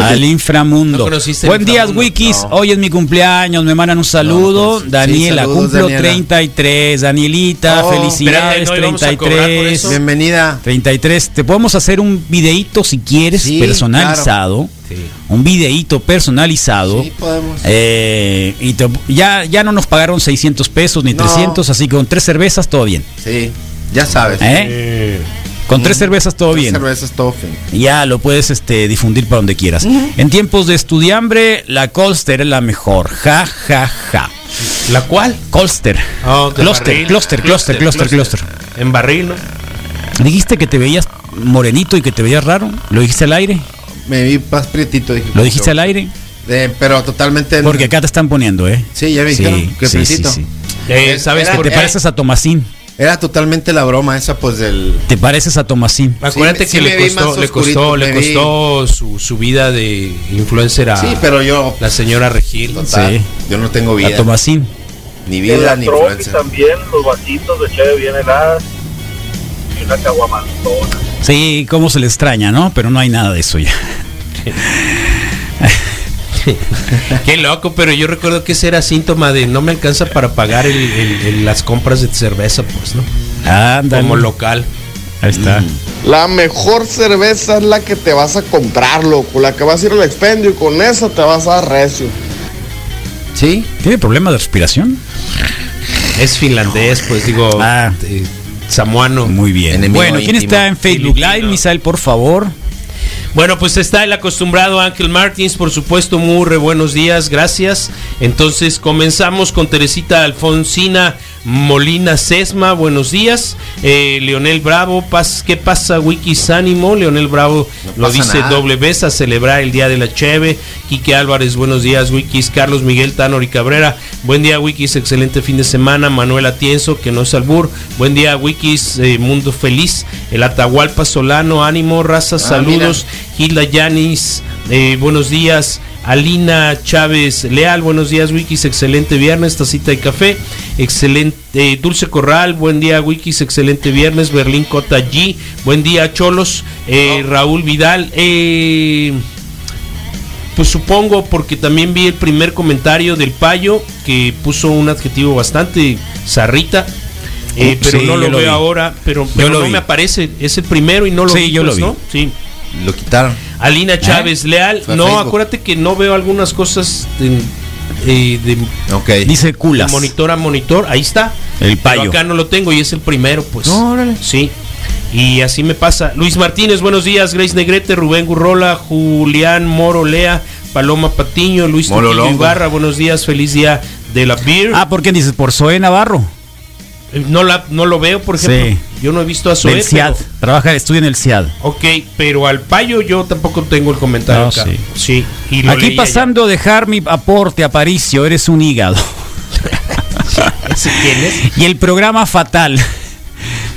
Al inframundo. ¿No conociste el Buen día? Wikis. No. Hoy es mi cumpleaños. Me mandan un saludo. pues, sí, Daniela, saludos, cumplo Daniela. 33. Danielita, Oh, felicidades. espérate, ¿no íbamos a cobrar por 33. eso? Bienvenida. 33. Te podemos hacer un videíto si quieres, Sí, personalizado. Sí. Un videíto personalizado. Sí, podemos. Eh, y te- ya, ya no nos pagaron 600 pesos ni No. 300, así que con tres cervezas todo bien. Sí, ya sabes. ¿Eh? Con tres cervezas todo Tres bien. cervezas, todo fin. Ya lo puedes este, difundir para donde quieras. En tiempos de estudiambre, la Colster es la mejor. Ja, ja, ja. ¿La cuál? Colster. Oh, cluster, cluster, cluster. En barril, ¿no? Dijiste que te veías morenito y que te veías raro. ¿Lo dijiste al aire? Me vi más prietito. Dije, ¿Lo dijiste al aire? Eh, pero totalmente. Porque acá te están poniendo, ¿eh? Sí, ya me dijeron que sí, sí, prietito. sí. Eh, ¿Sabes Era- por Te pareces a Tomasín. Era totalmente la broma esa, pues del. Te pareces a Tomasín. Acuérdate Sí, que sí le vi costó, le costó, le vi. costó su, su vida de influencer a Sí, pero yo. la señora Regil. Total, Sí. Yo no tengo A vida. Tomasín. Ni vida ni influencia. también, los vasitos de cheve bien heladas una caguamantona. Sí, cómo se le extraña, ¿no? Pero no hay nada de eso ya. Qué loco, pero yo recuerdo que ese era síntoma de no me alcanza para pagar el- el- el- las compras de cerveza, pues, ¿no? Ándale. Como local. Ahí está. La mejor cerveza es la que te vas a comprar, loco. La que vas a ir al expendio y con esa te vas a dar recio. Sí. ¿Tiene problema de respiración? Es finlandés, pues digo, Ah. eh, samuano. Muy bien. Bueno, ¿quién íntimo. está en Facebook Live. Misael, por favor? Bueno, pues está el acostumbrado Ángel Martins, por supuesto, muy re buenos días, gracias. Entonces comenzamos con Teresita Alfonsina Molina Sesma, buenos días. Eh, Leonel Bravo, paz, ¿qué pasa? Wikis Ánimo, Leonel Bravo No lo dice nada. doble vez a celebrar el Día de la Cheve. Quique Álvarez, buenos días, Wikis. Carlos Miguel Tanor y Cabrera, buen día, Wikis, excelente fin de semana. Manuel Atienzo, que no es albur, buen día, Wikis, eh, Mundo Feliz. El Atahualpa Solano, ánimo, raza, saludos. Gilda Yanis, eh, buenos días. Alina Chávez Leal, buenos días, Wikis, excelente viernes, tacita de café, excelente, eh, Dulce Corral, buen día, Wikis, excelente viernes, Berlín Cota G, buen día, Cholos, eh, Raúl Vidal, eh, pues supongo porque también vi el primer comentario del Payo que puso un adjetivo bastante zarrita. eh, pero sí, no lo, lo veo vi. ahora, pero, pero no vi. me aparece, es el primero y no lo Sí, vi, yo lo pues, vi. ¿no? Sí. Lo quitaron. Alina Chávez Leal, Fue no, Facebook. acuérdate que no veo algunas cosas de, eh, de- Ok. Dice de culas. monitor a monitor, ahí está. El Pero payo. acá no lo tengo y es el primero, pues. No, órale. Sí. Y así me pasa. Luis Martínez, buenos días. Grace Negrete, Rubén Gurrola, Julián Moro Lea, Paloma Patiño, Luis. Ibarra, buenos días. Feliz día de la beer. Ah, ¿por qué dices? Por Zoe Navarro. No, la, no lo veo, por ejemplo. Sí. Yo no he visto a Zoe. Del CIAD. pero- Trabaja, estudia en el CIAD. ok, pero al payo yo tampoco tengo el comentario No, acá. sí. Sí. y lo Aquí ya. pasando a dejar mi aporte, Aparicio, eres un hígado. ¿Ese quién es? Y el programa fatal.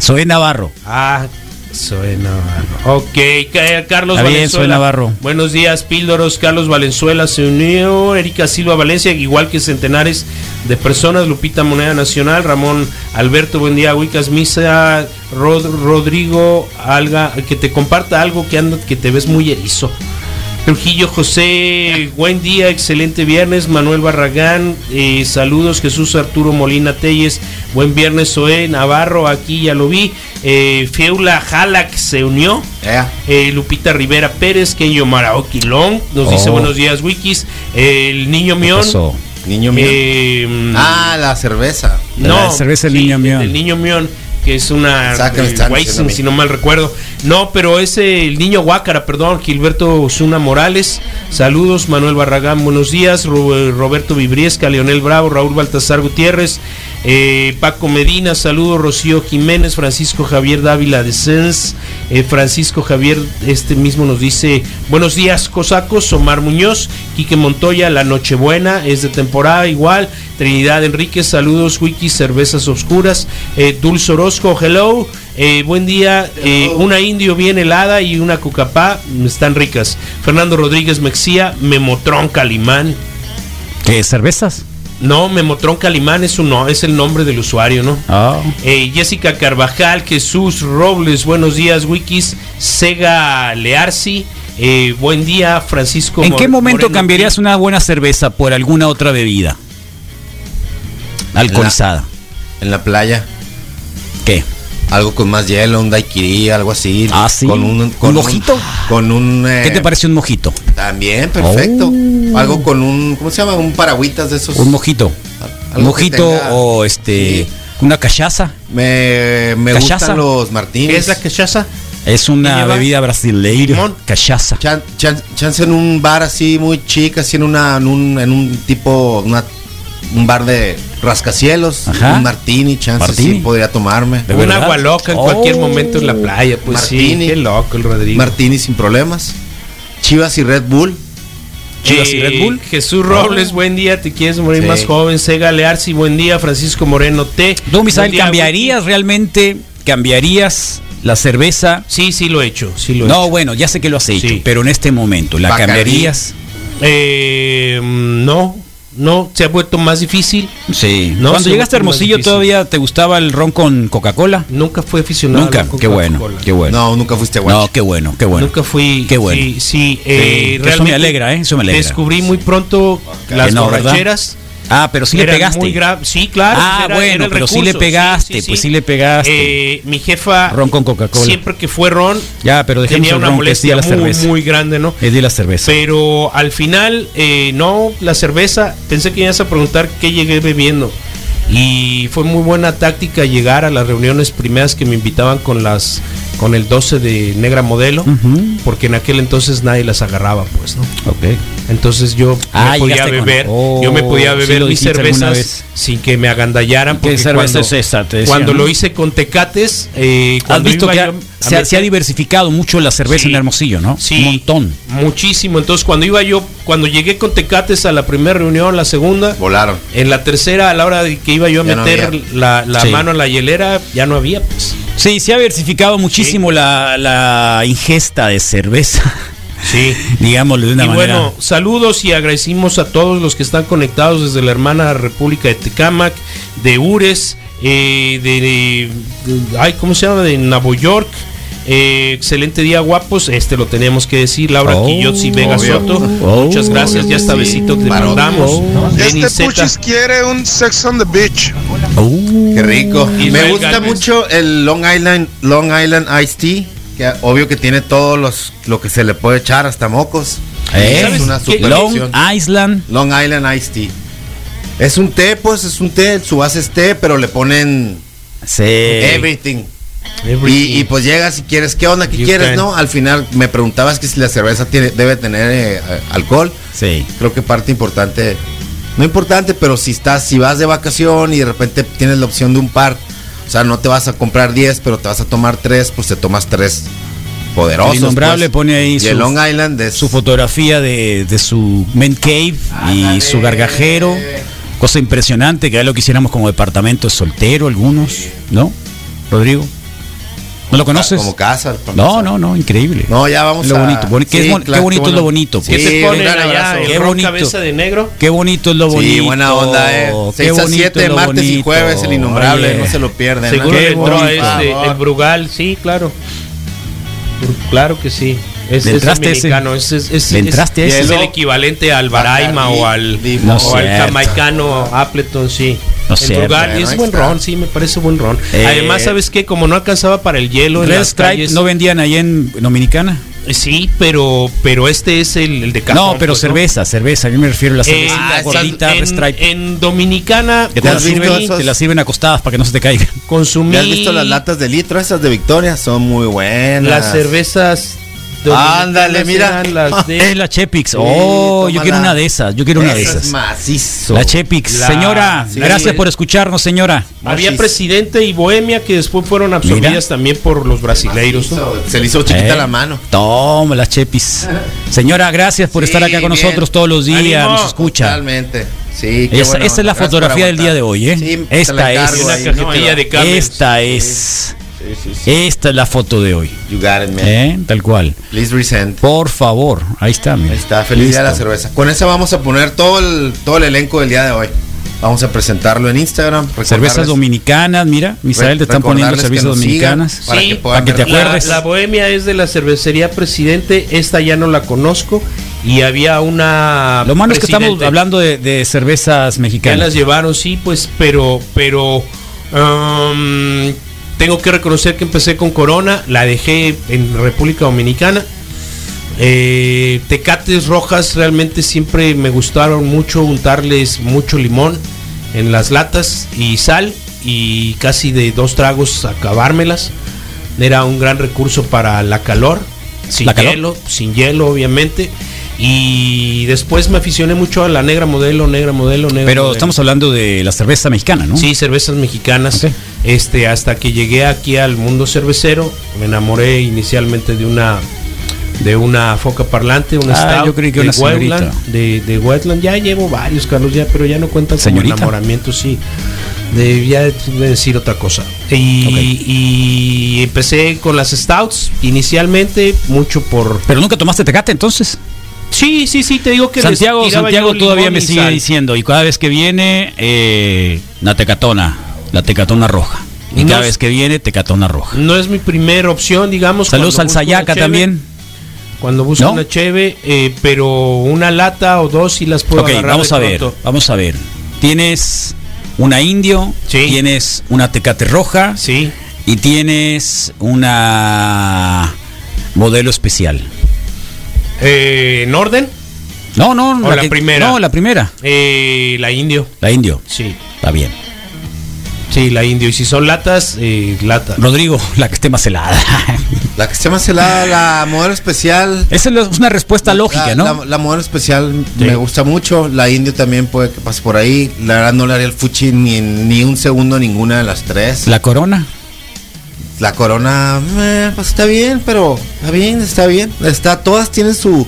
Zoe Navarro. Ah, Zoe Navarro. Ok, ca- Carlos Está Valenzuela. Navarro. Buenos días, Píldoros. Carlos Valenzuela se unió. Erika Silva Valencia, igual que centenares de personas. Lupita Moneda Nacional. Ramón Alberto, buen día. Wicas Misa. Rod- Rodrigo Alga. Que te comparta algo que, anda, que te ves muy erizo. Trujillo José, buen día, excelente viernes. Manuel Barragán, eh, saludos. Jesús Arturo Molina Telles, buen viernes. Zoé Navarro, aquí ya lo vi. Eh, Feula Jalak se unió. Eh, Lupita Rivera Pérez, Kenyo Maraoki Long, nos dice Oh. buenos días, Wikis. El Niño pasó? Niño Mión. Eh, Ah, la cerveza. no, La cerveza del sí, Niño Mión. El Niño Mión, que es una eh, Weizen, si no mal recuerdo. No, pero es el niño Guácara, perdón, Gilberto Osuna Morales. Saludos, Manuel Barragán, buenos días. Ro- Roberto Vibriesca, Leonel Bravo, Raúl Baltasar Gutiérrez, eh, Paco Medina, saludos, Rocío Jiménez, Francisco Javier Dávila de Sens, eh, Francisco Javier, este mismo nos dice, buenos días, cosacos, Omar Muñoz, Quique Montoya, La Nochebuena, es de temporada igual, Trinidad Enríquez, saludos, Wiki, Cervezas Oscuras, eh, Dulce Orozco, hello, eh, buen día, eh, una indio bien helada y una cucapá, están ricas. Fernando Rodríguez Mexía, Memotron Calimán. ¿Qué? ¿Cervezas? No, Memotron Calimán es, un, no, es el nombre del usuario, ¿no? Ah. Eh, Jessica Carvajal, Jesús Robles, buenos días, Wikis, Sega Learsi, eh, buen día, Francisco. ¿En qué momento Moreno cambiarías una buena cerveza por alguna otra bebida? Alcoholizada. En la playa. ¿Qué? Algo con más hielo, un daiquiri, algo así. Ah, sí. Con un, con ¿Un mojito? con un. eh, ¿Qué te parece un mojito? También, perfecto. Algo con un. ¿Cómo se llama? Un paragüitas de esos. Un mojito. Un mojito o este una cachaza. Me, me ¿Cachaza? gustan los martinis. ¿Qué es la cachaza? Es una bebida brasileira. Cachaza. Chan- chan- chance en un bar así muy chica, así en una, en un, en un tipo, una- un bar de rascacielos, Ajá. un martini, chance Martini. sí podría tomarme. ¿De Un agua loca en Oh. cualquier momento en la playa, pues Martini. sí, qué loco el Rodrigo. Martini sin problemas. Chivas y Red Bull. Chivas y Eh, Red Bull. Jesús Robles, buen día, te quieres morir Sí. más joven. Sega Learsi, buen día. Francisco Moreno T. Tú, Misael, ¿cambiarías realmente? ¿Cambiarías la cerveza? Sí, sí lo he hecho, sí lo he No, bueno, ya sé que lo has hecho, Sí. pero en este momento, ¿la Bacardí. cambiarías? Eh, no, no, se ha vuelto más difícil. Sí. No, Cuando se llegaste a Hermosillo. ¿todavía te gustaba el ron con Coca-Cola? Nunca fui aficionado. Nunca. a Qué bueno, qué bueno. No, nunca fuiste a No, qué bueno, qué bueno. Nunca fui. Qué bueno. Sí, sí, eh, eso me alegra, ¿eh? Eso me alegra. Descubrí muy pronto las ¿verdad? Ah, pero sí le pegaste. muy sí, claro. Ah, era- bueno, era pero sí le pegaste, pues sí le pegaste. Eh, mi jefa. Ron con Coca-Cola. Siempre que fue ron. Ya, pero tenía una ron, que es día molestia la muy, muy grande, ¿no? Es de la cerveza. Pero al final, eh, no, la cerveza, pensé que ibas a preguntar qué llegué bebiendo. Y fue muy buena táctica llegar a las reuniones primeras que me invitaban con las con el 12 de Negra Modelo, porque en aquel entonces nadie las agarraba, pues, ¿no? Ok. Entonces yo Ah, me podía llegaste con- beber, Oh, yo me podía sí beber mis cervezas vez. sin que me agandallaran. ¿Qué porque cerveza cuando, es? Te decía, cuando ¿no? lo hice con Tecates, eh, Has cuando visto que ha- se, ha, se ha meter- diversificado mucho la cerveza Sí. en Hermosillo, ¿no? Sí. Un montón. Muchísimo. Entonces, cuando iba yo, cuando llegué con Tecates a la primera reunión, la segunda, Volaron. en la tercera, a la hora de que iba yo a Ya meter la, la Sí. mano en la hielera, ya no había, pues. Sí, se ha diversificado muchísimo la, la ingesta de cerveza. Sí. Digámoslo de una y manera. bueno, saludos y agradecimos a todos los que están conectados desde la hermana República de Tecámac, de Ures, eh, de, de- ay, ¿cómo se llama? De Nueva York. Eh, excelente día, guapos. Este lo teníamos que decir. Laura Oh, Quillotzi Vega obvio. Soto. Oh, Muchas gracias. Ya está sí. besito te Parote. mandamos. Oh. Este. Puchis quiere un Sex on the Beach. Uh, Qué rico. Me gusta Galvez. mucho el Long Island, Long Island Iced Tea. Que obvio que tiene todos los lo que se le puede echar hasta mocos. ¿Eh? Es una super Long opción. Island. Long Island Iced Tea. Es un té, pues es un té, su base es té, pero le ponen Sí. everything. Y, y, pues llegas si quieres, ¿qué onda? ¿Qué You quieres? can. No, al final me preguntabas que si la cerveza tiene, debe tener eh, alcohol. Sí. Creo que parte importante no importante, pero si estás, si vas de vacación y de repente tienes la opción de un par, o sea, no te vas a comprar 10, pero te vas a tomar 3, pues te tomas 3 poderosos. El innombrable pues. pone ahí Y el Long Island es su fotografía de, de su men cave y su gargajero. Cosa impresionante, que ya lo quisiéramos como departamento soltero algunos, ¿no? Rodrigo. ¿No lo conoces? como casa. No, no, no, increíble. No, ya vamos lo a- bonito. boni- qué, Sí, es bon- qué claro, bonito qué es lo bueno. bonito. Sí, pues. ¿Qué te ponen allá? abrazo. ¿El Qué bonito. cabeza de negro? Qué bonito es lo Sí, bonito. buena onda, eh. Qué 6 a bonito 7, es lo martes y bonito. jueves, el innombrable, Oye. no se lo pierden. Seguro Qué entró a este, el Brugal, sí, claro. Claro que sí. Es, ¿Le es entraste a ese? es, es, es- ¿Le es- entraste a es ese? el equivalente al Baraima o al, No o al jamaicano Appleton, sí. No cierto. Brugal, y es buen está. ron, sí, me parece buen ron. Eh, Además, ¿sabes qué? Como no alcanzaba para el hielo en Red las Stripe calles, no vendían ahí en Dominicana. Sí, pero, pero este es el, el de cajón. No, pero pues, cerveza, cerveza. Yo me refiero a la Eh, cervecita ah, gordita, en, Red Stripe. en Dominicana Que te la, ¿has visto sirven, te la sirven acostadas para que no se te caigan. consumí ¿Ya has visto las latas de litro? Esas de Victoria son muy buenas. las cervezas. Ándale, mira. las de- Es la Chepix. Sí, Oh, yo quiero una de esas. Yo quiero una de esas. macizo. La Chepix. La- señora, sí. gracias por escucharnos, señora. Había presidente y bohemia que después fueron absorbidas Mira. también por los brasileiros. ¿no? Se le hizo chiquita Eh, la mano. Toma la Chepis. Señora, gracias por Sí, estar acá con bien. nosotros todos los días. Ánimo. Nos escucha. Totalmente. Sí, qué Esa, esa es la fotografía del día de hoy, ¿eh? Esta es. ahí. cajetilla de Camels. Esta es. Sí, sí, sí. Esta es la foto de hoy. You got it, man. ¿eh? Tal cual. Please resend. Por favor. Ahí está, mira. Ahí está, feliz día de la cerveza. Con esa vamos a poner todo el, todo el elenco del día de hoy. Vamos a presentarlo en Instagram. Cervezas dominicanas, mira. Misael, te están poniendo cervezas dominicanas. Para Sí, que puedan para que te acuerdes. La, la bohemia es de la cervecería Presidente. Esta ya no la conozco. Y había una. Lo malo es que estamos hablando de, de cervezas Ya mexicanas. las llevaron, sí, pues, pero, pero um, tengo que reconocer que empecé con Corona, la dejé en República Dominicana. Eh, tecates rojas realmente siempre me gustaron mucho, untarles mucho limón en las latas y sal y casi de dos tragos acabármelas. Era un gran recurso para la calor, sin ¿La calor? hielo, sin hielo obviamente. Y después me aficioné mucho a la negra modelo, negra modelo, negra Pero modelo. estamos hablando de la cerveza mexicana, ¿no? Sí, cervezas mexicanas. Este, hasta que llegué aquí al mundo cervecero, me enamoré inicialmente de una de una foca parlante, una Ah, stout yo creí que de una. Wetland, de, de Wetland. Ya llevo varios, Carlos, ya, pero ya no cuentan como enamoramiento, sí. De, ya de decir otra cosa. Y, y empecé con las stouts inicialmente, mucho por. Pero nunca tomaste tecate entonces. Sí, sí, sí, te digo que Santiago, Santiago todavía me y sigue sal. diciendo, y cada vez que viene, eh, la tecatona, la tecatona roja. Y No cada es- vez que viene, tecatona roja. No es mi primera opción, digamos. Saludos al Sayaca también. Cuando busco ¿No? una cheve, eh, pero una lata o dos sí las puedo Ok, agarrar vamos de a ver, pronto. vamos a ver. Tienes una indio, Sí. tienes una tecate roja Sí. y tienes una modelo especial. Eh, ¿En orden? No, no, ¿O la que- primera? No, la primera, Eh, la indio. la indio. Sí. Está bien. Sí, la indio. Y si son latas, eh, lata. Rodrigo, la que esté más helada. La que esté más helada, la modelo especial. Esa es una respuesta lógica, La, ¿no? la, la modelo especial Sí. me gusta mucho. La indio también puede que pase por ahí. La verdad no le haría el fuchi ni, ni un segundo a ninguna de las tres. La corona. La corona, eh, pues está bien, pero está bien, está bien. Está, todas tienen su.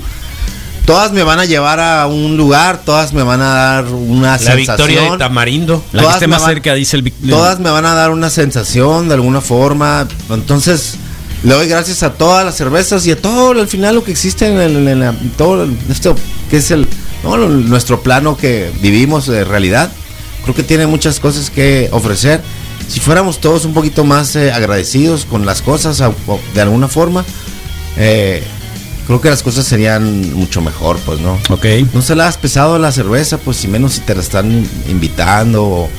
Todas me van a llevar a un lugar, todas me van a dar una La sensación. victoria de Tamarindo. La que esté más van- cerca, dice el Todas me van a dar una sensación de alguna forma. Entonces, le doy gracias a todas las cervezas y a todo al final lo que existe en, el- en la- todo esto que es el ¿no? Nuestro plano que vivimos de realidad. Creo que tiene muchas cosas que ofrecer. Si fuéramos todos un poquito más eh, agradecidos con las cosas a- de alguna forma, eh, creo que las cosas serían mucho mejor, pues, ¿no? Ok. No se la has pesado la cerveza, pues, y menos si te la están invitando. o-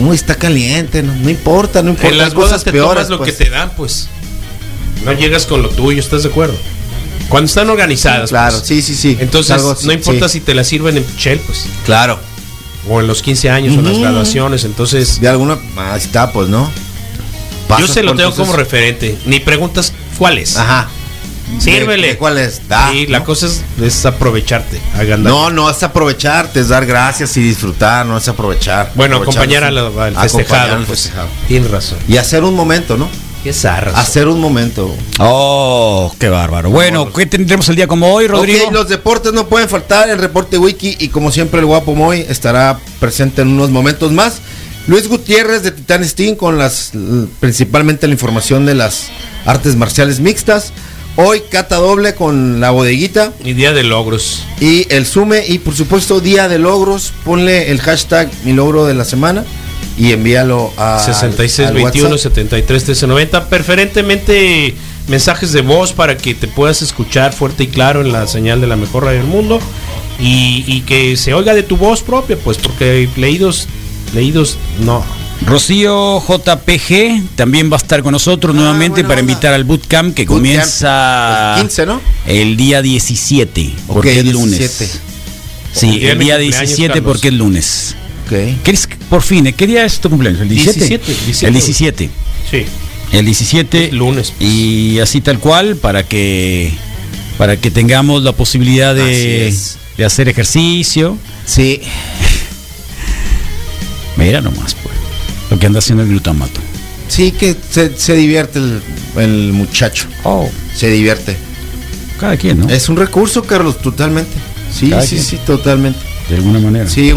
Uy, está caliente, no, no importa, no importa. En las cosas te peores, tomas lo pues. que te dan, pues. No llegas con lo tuyo, ¿estás de acuerdo? Cuando están organizadas. Claro, pues. sí, sí, sí. Entonces, Algo- no importa sí. si te la sirven en Pichel, pues. Claro. O en los 15 años o en las graduaciones. Entonces, De alguna. Está, pues, ¿no? yo se lo tengo entonces- como referente. Ni preguntas cuál es. Ajá. Sírvele. ¿De, de cuál es? Da, Sí, la cosa es, es aprovecharte. No, no es aprovecharte, es dar gracias y disfrutar, no es aprovechar. Bueno, acompañar al, acompañar festejado. al pues. festejado. Tienes razón. Y hacer un momento, ¿no? Qué zarra. Hacer un momento. Oh, qué bárbaro. Bueno, ¿qué tendremos el día como hoy, Rodrigo? Los deportes no pueden faltar, el reporte wiki y como siempre el guapo Moy estará presente en unos momentos más. Luis Gutiérrez de Titan Steam con las principalmente la información de las artes marciales mixtas. Hoy cata doble con la bodeguita Y día de logros. y el sume y por supuesto día de logros. Ponle el hashtag mi logro de la semana y envíalo a 66 al 21 WhatsApp. 73 13 90 preferentemente mensajes de voz para que te puedas escuchar fuerte y claro en la señal de la mejor radio del mundo y, y que se oiga de tu voz propia pues porque leídos leídos no Rocío JPG también va a estar con nosotros nuevamente para invitar al bootcamp que Bootcamp, comienza el 15, ¿no? el día 17, porque Ok, es 17. lunes. Sí, El día de el mi día cumpleaños, 17 Carlos. porque es lunes. Ok. ¿Qué es- por fin, ¿eh? ¿qué día es tu cumpleaños? ¿El 17? 17, 17. El 17. sí El 17 lunes y así tal cual para que para que tengamos la posibilidad de, de hacer ejercicio. Sí, Mira nomás, pues, lo que anda haciendo el glutamato. sí que se, se divierte el, el muchacho. Oh, Se divierte. cada quien, ¿no? Es un recurso, Carlos, totalmente. Sí, Cada sí, quien. sí, totalmente. De alguna manera. Sí,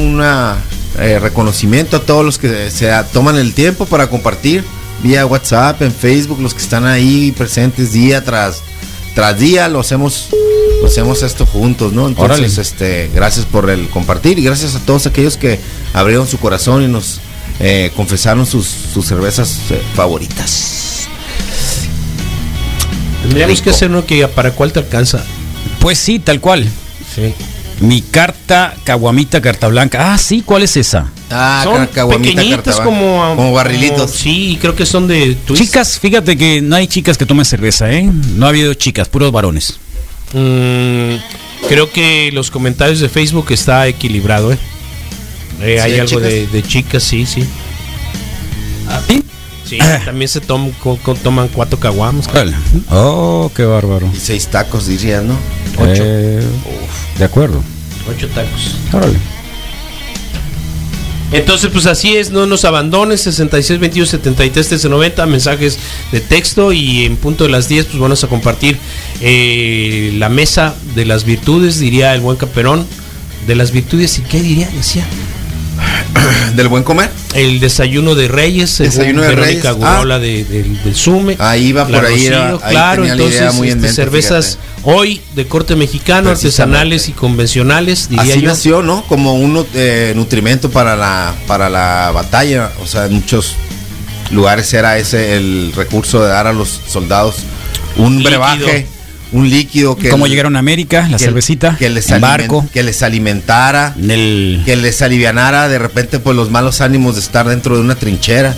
un reconocimiento a todos los que se toman el tiempo para compartir vía WhatsApp, en Facebook, los que están ahí presentes día tras, tras día, lo hacemos, lo hacemos esto juntos, ¿no? Entonces, Órale. este, gracias por el compartir y gracias a todos aquellos que abrieron su corazón y nos eh, confesaron sus, sus cervezas eh, favoritas. tendríamos Rico. que hacer uno que para cuál te alcanza Pues sí, tal cual. sí Mi carta caguamita, carta blanca. Ah, sí, ¿cuál es esa? Ah, son caguamita, pequeñitas carta- como como barrilitos. como- sí creo que son de twist. Chicas, fíjate que no hay chicas que tomen cerveza, ¿eh? No ha habido chicas, puros varones. Mm, creo que los comentarios de Facebook está equilibrado, ¿eh? Eh, ¿Sí hay hay algo chicas? de, de chicas, sí, sí. ¿Sí? Sí, también se tom- co- co- toman cuatro caguamas. Órale. Oh, qué bárbaro. Y seis tacos, dirías, ¿no? Ocho. Eh, de acuerdo. Ocho tacos. Órale. Entonces, pues así es, no nos abandones, 66 21 73 13 90, mensajes de texto y en punto de las 10 pues vamos a compartir eh, la mesa de las virtudes, diría el buen camperón, de las virtudes y qué diría, decía, Del buen comer. el desayuno de Reyes, Desayuno de Verónica Reyes, ah. Gurola de- del- Sume. Ahí va La por ahí, Rocío, era- ahí claro, tenía la idea entonces muy en este, mente, cervezas hoy de corte mexicano, artesanales y convencionales, diría Así yo. nació, ¿no? Como un eh, nutrimento para la, para la batalla. O sea, en muchos lugares era ese el recurso de dar a los soldados un Líquido. brebaje, un líquido que ¿Cómo el- llegaron a América? La que- cervecita. que les, en alimen- barco. que les alimentara, el. que les alivianara de repente pues los malos ánimos de estar dentro de una trinchera.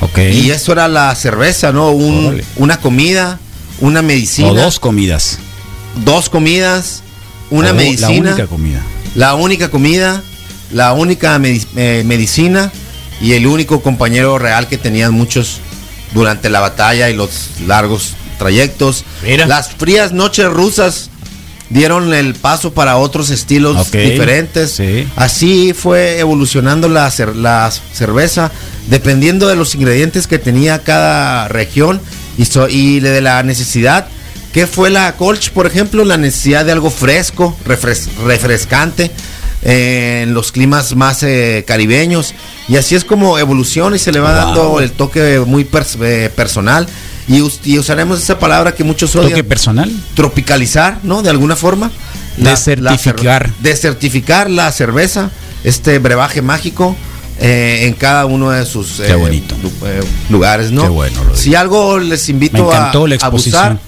Ok. Y eso era la cerveza, ¿no? Un- una comida, una medicina, o dos comidas. dos comidas, una medicina. La única comida. la única comida, la única eh, medicina y el único compañero real que tenían muchos durante la batalla y los largos trayectos. Mira. Las frías noches rusas dieron el paso para otros estilos diferentes. sí. Así fue evolucionando la, la cerveza, dependiendo de los ingredientes que tenía cada región y, so- y de la necesidad. ¿Qué fue la Colch, por ejemplo? La necesidad de algo fresco, refres- refrescante eh, en los climas más eh, caribeños. Y así es como evoluciona y se le va Wow. dando el toque muy pers- eh, personal. Y, us- y usaremos esa palabra que muchos Toque odian, personal. tropicalizar, ¿no? De alguna forma. Desertificar. cer- desertificar la cerveza, este brebaje mágico. eh, en cada uno de sus Qué eh, bonito. lu- eh, lugares, ¿no? Qué bueno, si algo les invito Me a, encantó la a exposición. abusar,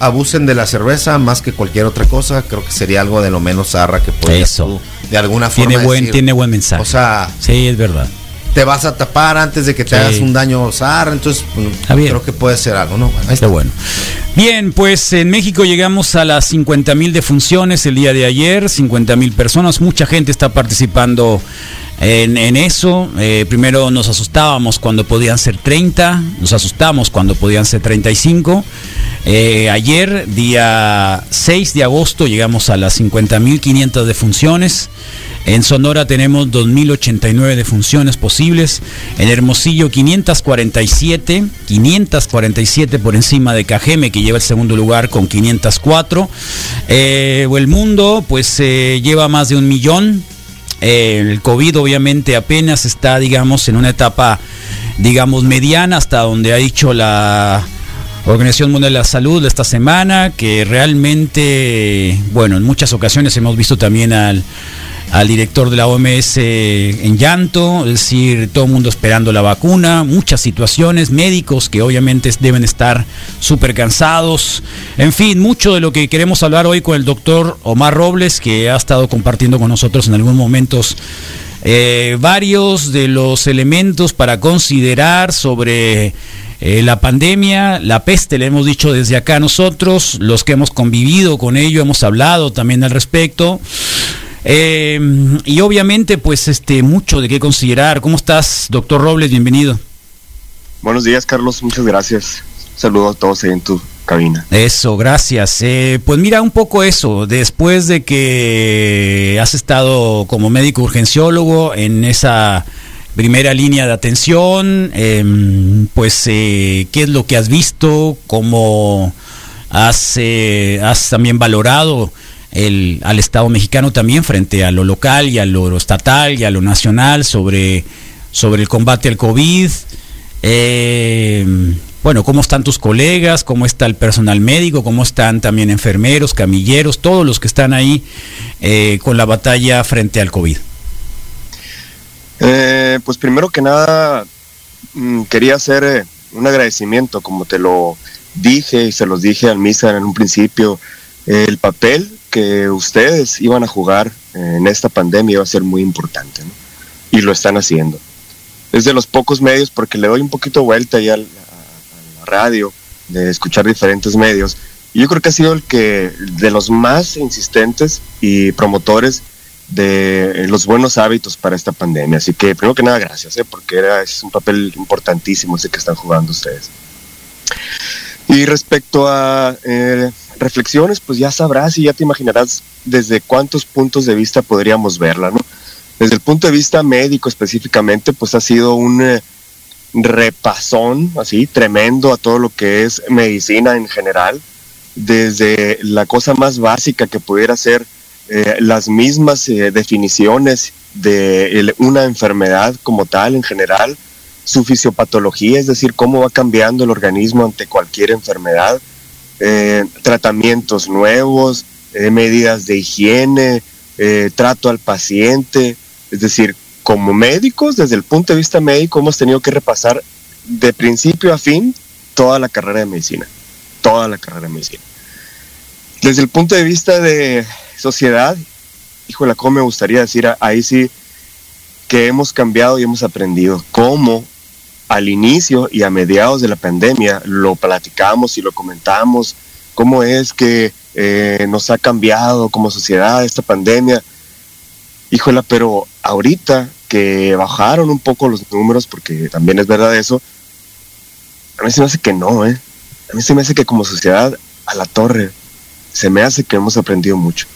abusen de la cerveza más que cualquier otra cosa. Creo que sería algo de lo menos zarra que podrías Eso. tú, de alguna forma Tiene buen, decir. tiene buen mensaje. O sea, sí, es verdad. te vas a tapar antes de que te Sí. hagas un daño zarra, entonces bien. creo que puede ser algo, ¿no? Bueno, ahí está. bueno. Bien, pues en México llegamos a las 50 mil defunciones el día de ayer, 50 mil personas, mucha gente está participando en, eso. Eh, primero nos asustábamos cuando podían ser 30, nos asustamos cuando podían ser 35. Eh, ayer, día 6 de agosto, llegamos a las 50.500 defunciones. En Sonora tenemos 2.089 defunciones posibles. En Hermosillo 547, 547 por encima de Cajeme que lleva el segundo lugar con 504. Eh, el mundo pues lleva más de un millón. El COVID obviamente apenas está digamos en una etapa digamos mediana hasta donde ha dicho la Organización Mundial de la Salud esta semana, que realmente, bueno, en muchas ocasiones hemos visto también al, al director de la OMS en llanto, es decir, todo el mundo esperando la vacuna, muchas situaciones, médicos que obviamente deben estar súper cansados, en fin, mucho de lo que queremos hablar hoy con el doctor Omar Robles, que ha estado compartiendo con nosotros en algunos momentos eh, varios de los elementos para considerar sobre eh, la pandemia, la peste, le hemos dicho desde acá nosotros, los que hemos convivido con ello, hemos hablado también al respecto. Eh, y obviamente, pues, este, mucho de qué considerar. ¿Cómo estás, doctor Robles? Bienvenido. Buenos días, Carlos. Muchas gracias. Saludos a todos ahí en tu cabina. Eso, gracias. Eh, pues mira un poco eso, después de que has estado como médico urgenciólogo en esa primera línea de atención, eh, pues eh, qué es lo que has visto, cómo has, eh, has también valorado el, al Estado mexicano también frente a lo local y a lo estatal y a lo nacional sobre, sobre el combate al COVID. Eh, bueno, cómo están tus colegas, cómo está el personal médico, cómo están también enfermeros, camilleros, todos los que están ahí eh, con la batalla frente al COVID. Eh, pues primero que nada, mm, quería hacer eh, un agradecimiento, como te lo dije y se los dije al MISA en un principio, el papel que ustedes iban a jugar en esta pandemia iba a ser muy importante, ¿no? Y lo están haciendo. Es de los pocos medios, porque le doy un poquito vuelta ya a la radio, de escuchar diferentes medios, y yo creo que ha sido el que, de los más insistentes y promotores de los buenos hábitos para esta pandemia. Así que, primero que nada, gracias, ¿eh? porque era, es un papel importantísimo ese que están jugando ustedes. Y respecto a eh, reflexiones, pues ya sabrás y ya te imaginarás desde cuántos puntos de vista podríamos verla, ¿no? Desde el punto de vista médico específicamente, pues ha sido un eh, repasón así tremendo a todo lo que es medicina en general, desde la cosa más básica que pudiera ser eh, las mismas eh, definiciones de una enfermedad como tal en general, su fisiopatología, es decir, cómo va cambiando el organismo ante cualquier enfermedad, eh, tratamientos nuevos, eh, medidas de higiene, eh, trato al paciente, es decir, como médicos, desde el punto de vista médico, hemos tenido que repasar de principio a fin toda la carrera de medicina, toda la carrera de medicina. Desde el punto de vista de sociedad, híjole, cómo me gustaría decir ahí sí que hemos cambiado y hemos aprendido cómo al inicio y a mediados de la pandemia lo platicamos y lo comentamos, cómo es que eh, nos ha cambiado como sociedad esta pandemia. Híjola, pero ahorita que bajaron un poco los números, porque también es verdad eso, a mí se me hace que no, ¿eh? A mí se me hace que como sociedad a la torre, se me hace que hemos aprendido mucho,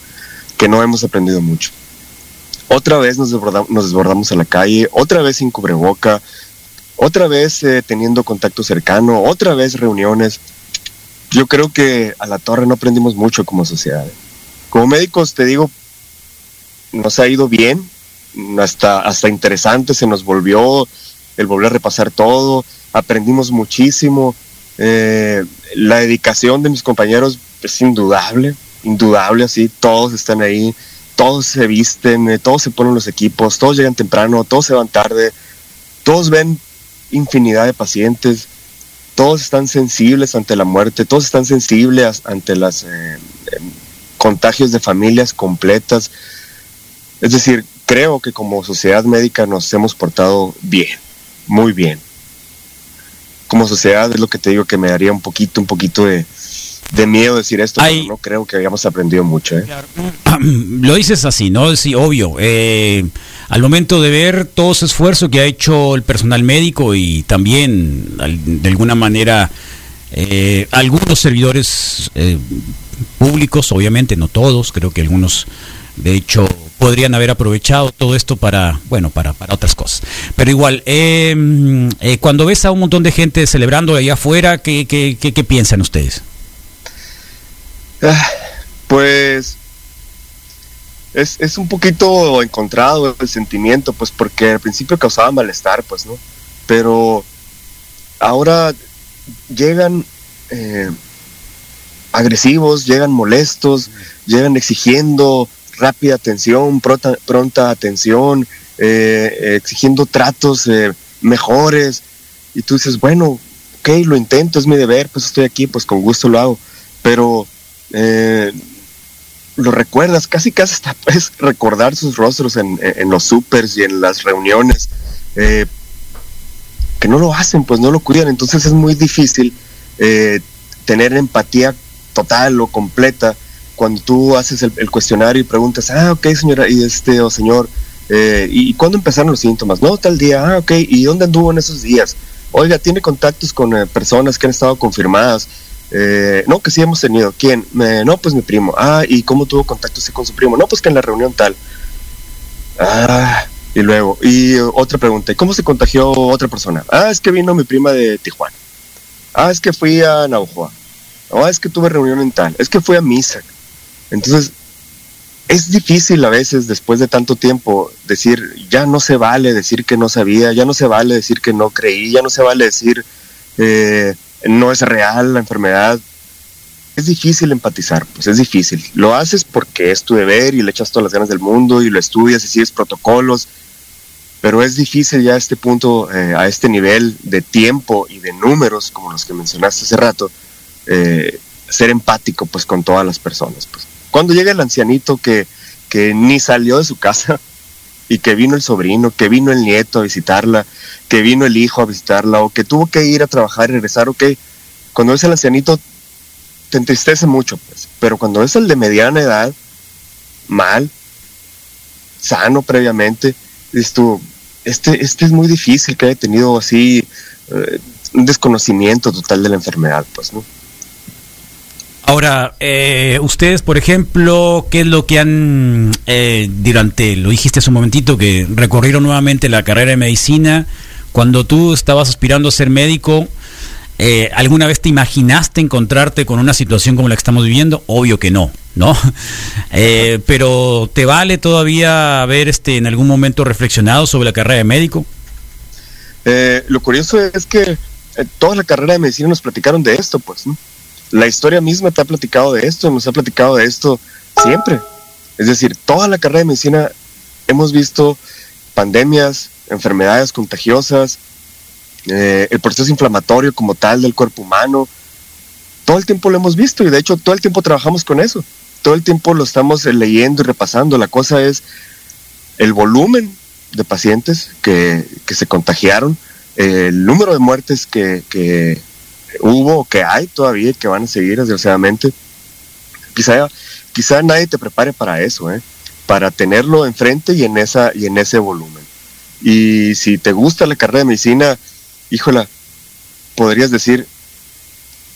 que no hemos aprendido mucho. Otra vez nos, desborda- nos desbordamos a la calle, otra vez sin cubreboca, otra vez eh, teniendo contacto cercano, otra vez reuniones. Yo creo que a la torre no aprendimos mucho como sociedad. Como médicos, te digo, nos ha ido bien, hasta, hasta interesante se nos volvió el volver a repasar todo, aprendimos muchísimo. eh, la dedicación de mis compañeros es indudable, indudable, así, todos están ahí, todos se visten, eh, todos se ponen los equipos, todos llegan temprano, todos se van tarde, todos ven infinidad de pacientes, todos están sensibles ante la muerte, todos están sensibles ante los contagios de familias completas. Es decir, creo que como sociedad médica nos hemos portado bien, muy bien. Como sociedad es lo que te digo que me daría un poquito, un poquito de, de miedo decir esto, pero no creo que hayamos aprendido mucho. ¿eh? Lo dices así, ¿no? Sí, obvio. Eh, al momento de ver todo ese esfuerzo que ha hecho el personal médico y también de alguna manera eh, algunos servidores eh, públicos, obviamente no todos, creo que algunos de hecho podrían haber aprovechado todo esto para, bueno, para, para otras cosas. Pero igual, mm, eh, cuando ves a un montón de gente celebrando allá afuera, ¿qué, qué, qué- qué piensan ustedes? Ah, Pues es, es un poquito encontrado el sentimiento, pues porque al principio causaba malestar, pues, ¿no? Pero ahora llegan eh, agresivos, llegan molestos, llegan exigiendo rápida atención, pronta, atención, eh, exigiendo tratos eh, mejores. Y tú dices, bueno, ok, lo intento, es mi deber, pues estoy aquí, pues con gusto lo hago. Pero lo recuerdas, casi casi hasta puedes recordar sus rostros en, en- los supers y en las reuniones, eh, que no lo hacen, pues no lo cuidan, entonces es muy difícil eh, tener empatía total o completa cuando tú haces el, el cuestionario y preguntas, ah, ok señora, y este, o señor, eh, ¿y cuándo empezaron los síntomas? No, tal día, ah, ok, ¿y dónde anduvo en esos días? Oiga, ¿tiene contactos con eh, personas que han estado confirmadas? Eh, no, que sí hemos tenido. ¿Quién? No, pues mi primo. Ah, ¿y cómo tuvo contacto usted con su primo? No, pues que en la reunión tal. Ah, y luego, y otra pregunta, ¿y cómo se contagió otra persona? Ah, es que vino mi prima de Tijuana. Ah, es que fui a Naujoa. Ah, es que tuve reunión en tal. Es que fui a misa. Entonces, es difícil a veces, después de tanto tiempo, decir, ya no se vale decir que no sabía, ya no se vale decir que no creí, ya no se vale decir, eh, no es real la enfermedad. Es difícil empatizar, pues es difícil. Lo haces porque es tu deber y le echas todas las ganas del mundo y lo estudias y sigues protocolos, pero es difícil ya a este punto, eh, a este nivel de tiempo y de números, como los que mencionaste hace rato, eh, ser empático pues con todas las personas. Pues. Cuando llega el ancianito que, que ni salió de su casa y que vino el sobrino, que vino el nieto a visitarla, que vino el hijo a visitarla o que tuvo que ir a trabajar y regresar, ok, cuando ves al ancianito te entristece mucho, pues, pero cuando ves al de mediana edad, mal, sano previamente, tú, este, este es muy difícil que haya tenido así eh, un desconocimiento total de la enfermedad, pues, ¿no? Ahora, eh, ustedes, por ejemplo, ¿qué es lo que han, eh, durante, lo dijiste hace un momentito, que recorrieron nuevamente la carrera de medicina, cuando tú estabas aspirando a ser médico, eh, ¿alguna vez te imaginaste encontrarte con una situación como la que estamos viviendo? Obvio que no, ¿no? Eh, pero ¿te vale todavía haber este, en algún momento reflexionado sobre la carrera de médico? Eh, lo curioso es que toda la carrera de medicina nos platicaron de esto, pues, ¿no? La historia misma te ha platicado de esto, nos ha platicado de esto siempre. Es decir, toda la carrera de medicina hemos visto pandemias, enfermedades contagiosas, eh, el proceso inflamatorio como tal del cuerpo humano. Todo el tiempo lo hemos visto y de hecho todo el tiempo trabajamos con eso. Todo el tiempo lo estamos leyendo y repasando. La cosa es el volumen de pacientes que, que se contagiaron, el número de muertes que, que hubo que hay todavía y que van a seguir desgraciadamente. Quizá, quizá nadie te prepare para eso, ¿eh? para tenerlo enfrente y en, esa, y en ese volumen. Y si te gusta la carrera de medicina, híjola, podrías decir,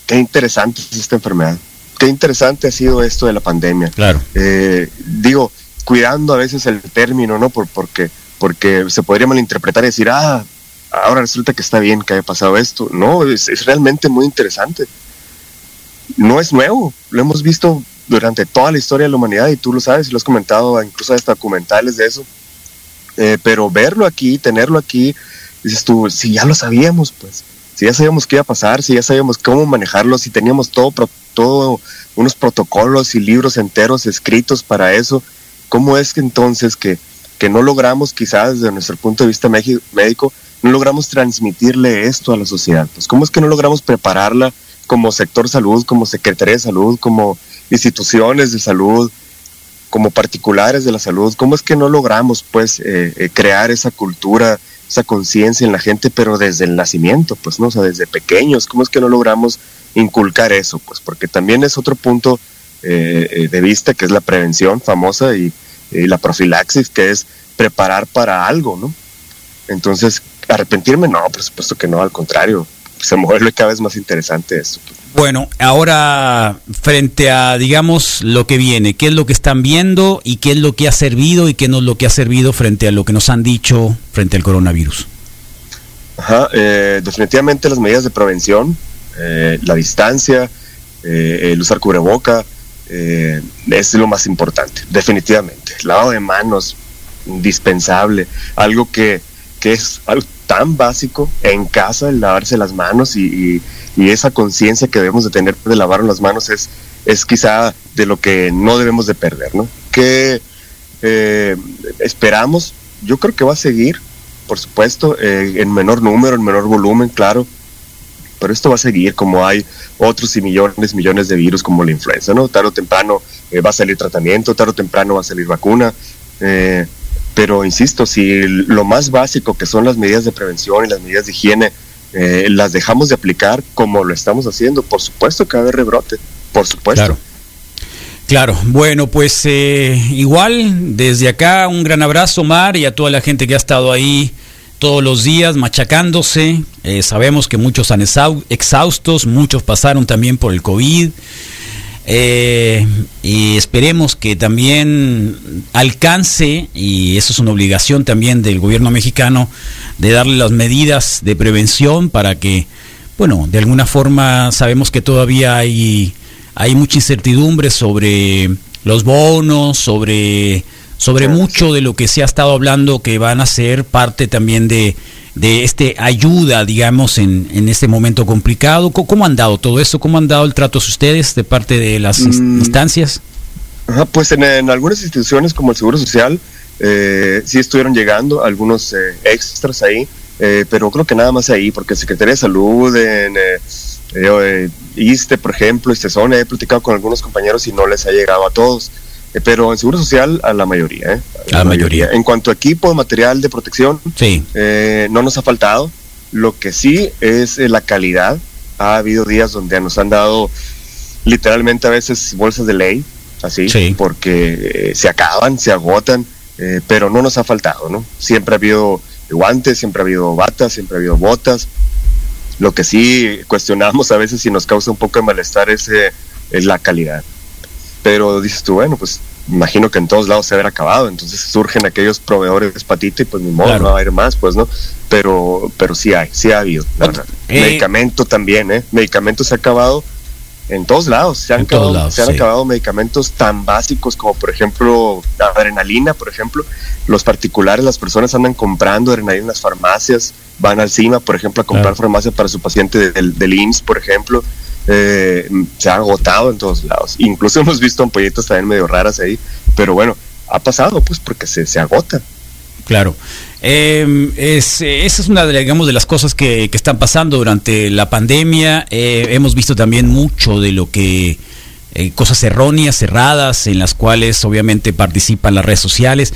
qué interesante es esta enfermedad, qué interesante ha sido esto de la pandemia. Claro. Eh, digo, cuidando a veces el término, ¿no? Por, porque, porque se podría malinterpretar y decir, ah, ahora resulta que está bien que haya pasado esto. No, es, es realmente muy interesante. No es nuevo, lo hemos visto durante toda la historia de la humanidad y tú lo sabes y lo has comentado, incluso hasta documentales de eso. Eh, pero verlo aquí, tenerlo aquí, dices tú, si ya lo sabíamos, pues, si ya sabíamos qué iba a pasar, si ya sabíamos cómo manejarlo, si teníamos todo, todo unos protocolos y libros enteros escritos para eso, ¿cómo es que entonces que, que no logramos, quizás desde nuestro punto de vista médico, no logramos transmitirle esto a la sociedad? Pues, ¿cómo es que no logramos prepararla como sector salud, como Secretaría de Salud, como instituciones de salud, como particulares de la salud, ¿cómo es que no logramos pues eh, eh, crear esa cultura, esa conciencia en la gente, pero desde el nacimiento, pues no, o sea, desde pequeños, ¿cómo es que no logramos inculcar eso? Pues porque también es otro punto eh, eh, de vista que es la prevención famosa y, y la profilaxis, que es preparar para algo, ¿no? Entonces, arrepentirme, no, por supuesto que no, al contrario, se vuelve cada vez más interesante esto. Bueno, ahora frente a, digamos, lo que viene, ¿qué es lo que están viendo y qué es lo que ha servido y qué no es lo que ha servido frente a lo que nos han dicho frente al coronavirus? Ajá, eh, definitivamente las medidas de prevención, eh, la distancia, eh, el usar cubreboca, eh, es lo más importante, definitivamente. Lavado de manos, indispensable, algo que, que es algo tan básico en casa, el lavarse las manos y, y- esa conciencia que debemos de tener de lavar las manos es, es quizá de lo que no debemos de perder, ¿no? Que eh, esperamos, yo creo que va a seguir, por supuesto, eh, en menor número, en menor volumen, claro, pero esto va a seguir como hay otros y millones, millones de virus como la influenza, ¿no? Tarde o temprano eh, va a salir tratamiento, tarde o temprano va a salir vacuna, pero insisto, si lo más básico que son las medidas de prevención y las medidas de higiene eh, las dejamos de aplicar como lo estamos haciendo, por supuesto que va a haber rebrote, por supuesto. Claro. Claro, bueno, pues eh, igual desde acá un gran abrazo, Mar, y a toda la gente que ha estado ahí todos los días machacándose. Eh, sabemos que muchos han exau- exhaustos, muchos pasaron también por el COVID. Eh, y esperemos que también alcance, y eso es una obligación también del gobierno mexicano, de darle las medidas de prevención para que, bueno, de alguna forma sabemos que todavía hay, hay mucha incertidumbre sobre los bonos, sobre, sobre mucho de lo que se ha estado hablando que van a ser parte también de, de este ayuda, digamos, en, en este momento complicado. ¿Cómo, cómo han dado todo eso? ¿Cómo han dado el trato ustedes de parte de las Mm. instancias? Ajá, pues en, en algunas instituciones como el Seguro Social eh, sí estuvieron llegando algunos eh, extras ahí, eh, pero creo que nada más ahí, porque Secretaría de Salud, en eh, eh, ISTE, por ejemplo, ISTESONE, he platicado con algunos compañeros y no les ha llegado a todos, Eh, pero en Seguro Social a la mayoría. ¿eh? A la mayoría. En cuanto a equipo, material de protección, Sí. eh, no nos ha faltado. Lo que sí es eh, la calidad. Ha habido días donde nos han dado literalmente a veces bolsas de ley, así, porque eh, se acaban, se agotan, eh, pero no nos ha faltado, ¿no? Siempre ha habido guantes, siempre ha habido batas, siempre ha habido botas. Lo que sí cuestionamos a veces y nos causa un poco de malestar es, eh, es la calidad. Pero dices tú, bueno, pues imagino que en todos lados se habrá acabado, entonces surgen aquellos proveedores patita y pues ni modo, Claro. no va a haber más, pues no. Pero, pero sí hay, sí ha habido, la verdad. eh, Medicamento también, ¿eh? Medicamento se ha acabado en todos lados. Se han, acabado, lados, se han sí. acabado medicamentos tan básicos como, por ejemplo, la adrenalina, por ejemplo. Los particulares, las personas andan comprando adrenalina en las farmacias, van al CIMA, por ejemplo, a comprar farmacia para su paciente del, del IMSS, por ejemplo. Eh, se ha agotado en todos lados. Incluso hemos visto ampolletas también medio raras ahí, pero bueno, ha pasado pues porque se, se agota. Claro. Eh, es, esa es una de, de las cosas que, que están pasando durante la pandemia. Eh, hemos visto también mucho de lo que eh, cosas erróneas, cerradas, en las cuales obviamente participan las redes sociales.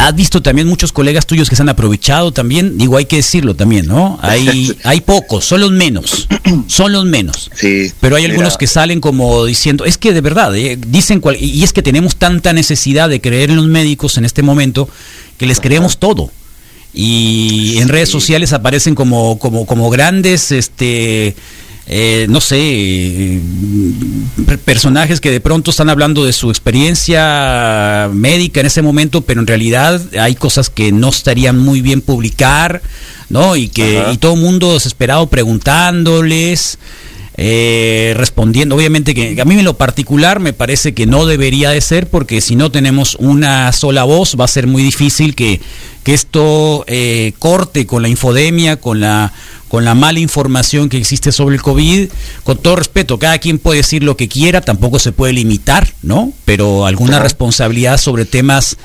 Has visto también muchos colegas tuyos que se han aprovechado también, digo, hay que decirlo también, ¿no? Hay, hay pocos, son los menos, son los menos. Sí. Pero hay mira, algunos que salen como diciendo, es que de verdad, eh, dicen, cual- y es que tenemos tanta necesidad de creer en los médicos en este momento que les creemos todo. Y en redes sociales aparecen como, como, como grandes, este, eh, no sé, per- personajes que de pronto están hablando de su experiencia médica en ese momento, pero en realidad hay cosas que no estarían muy bien publicar, ¿no? Y que y todo el mundo desesperado preguntándoles. eh, respondiendo, obviamente que a mí en lo particular me parece que no debería de ser porque si no tenemos una sola voz va a ser muy difícil que, que esto eh, corte con la infodemia, con la, con la mala información que existe sobre el COVID. Con todo respeto, cada quien puede decir lo que quiera, tampoco se puede limitar, ¿no? Pero alguna responsabilidad sobre temas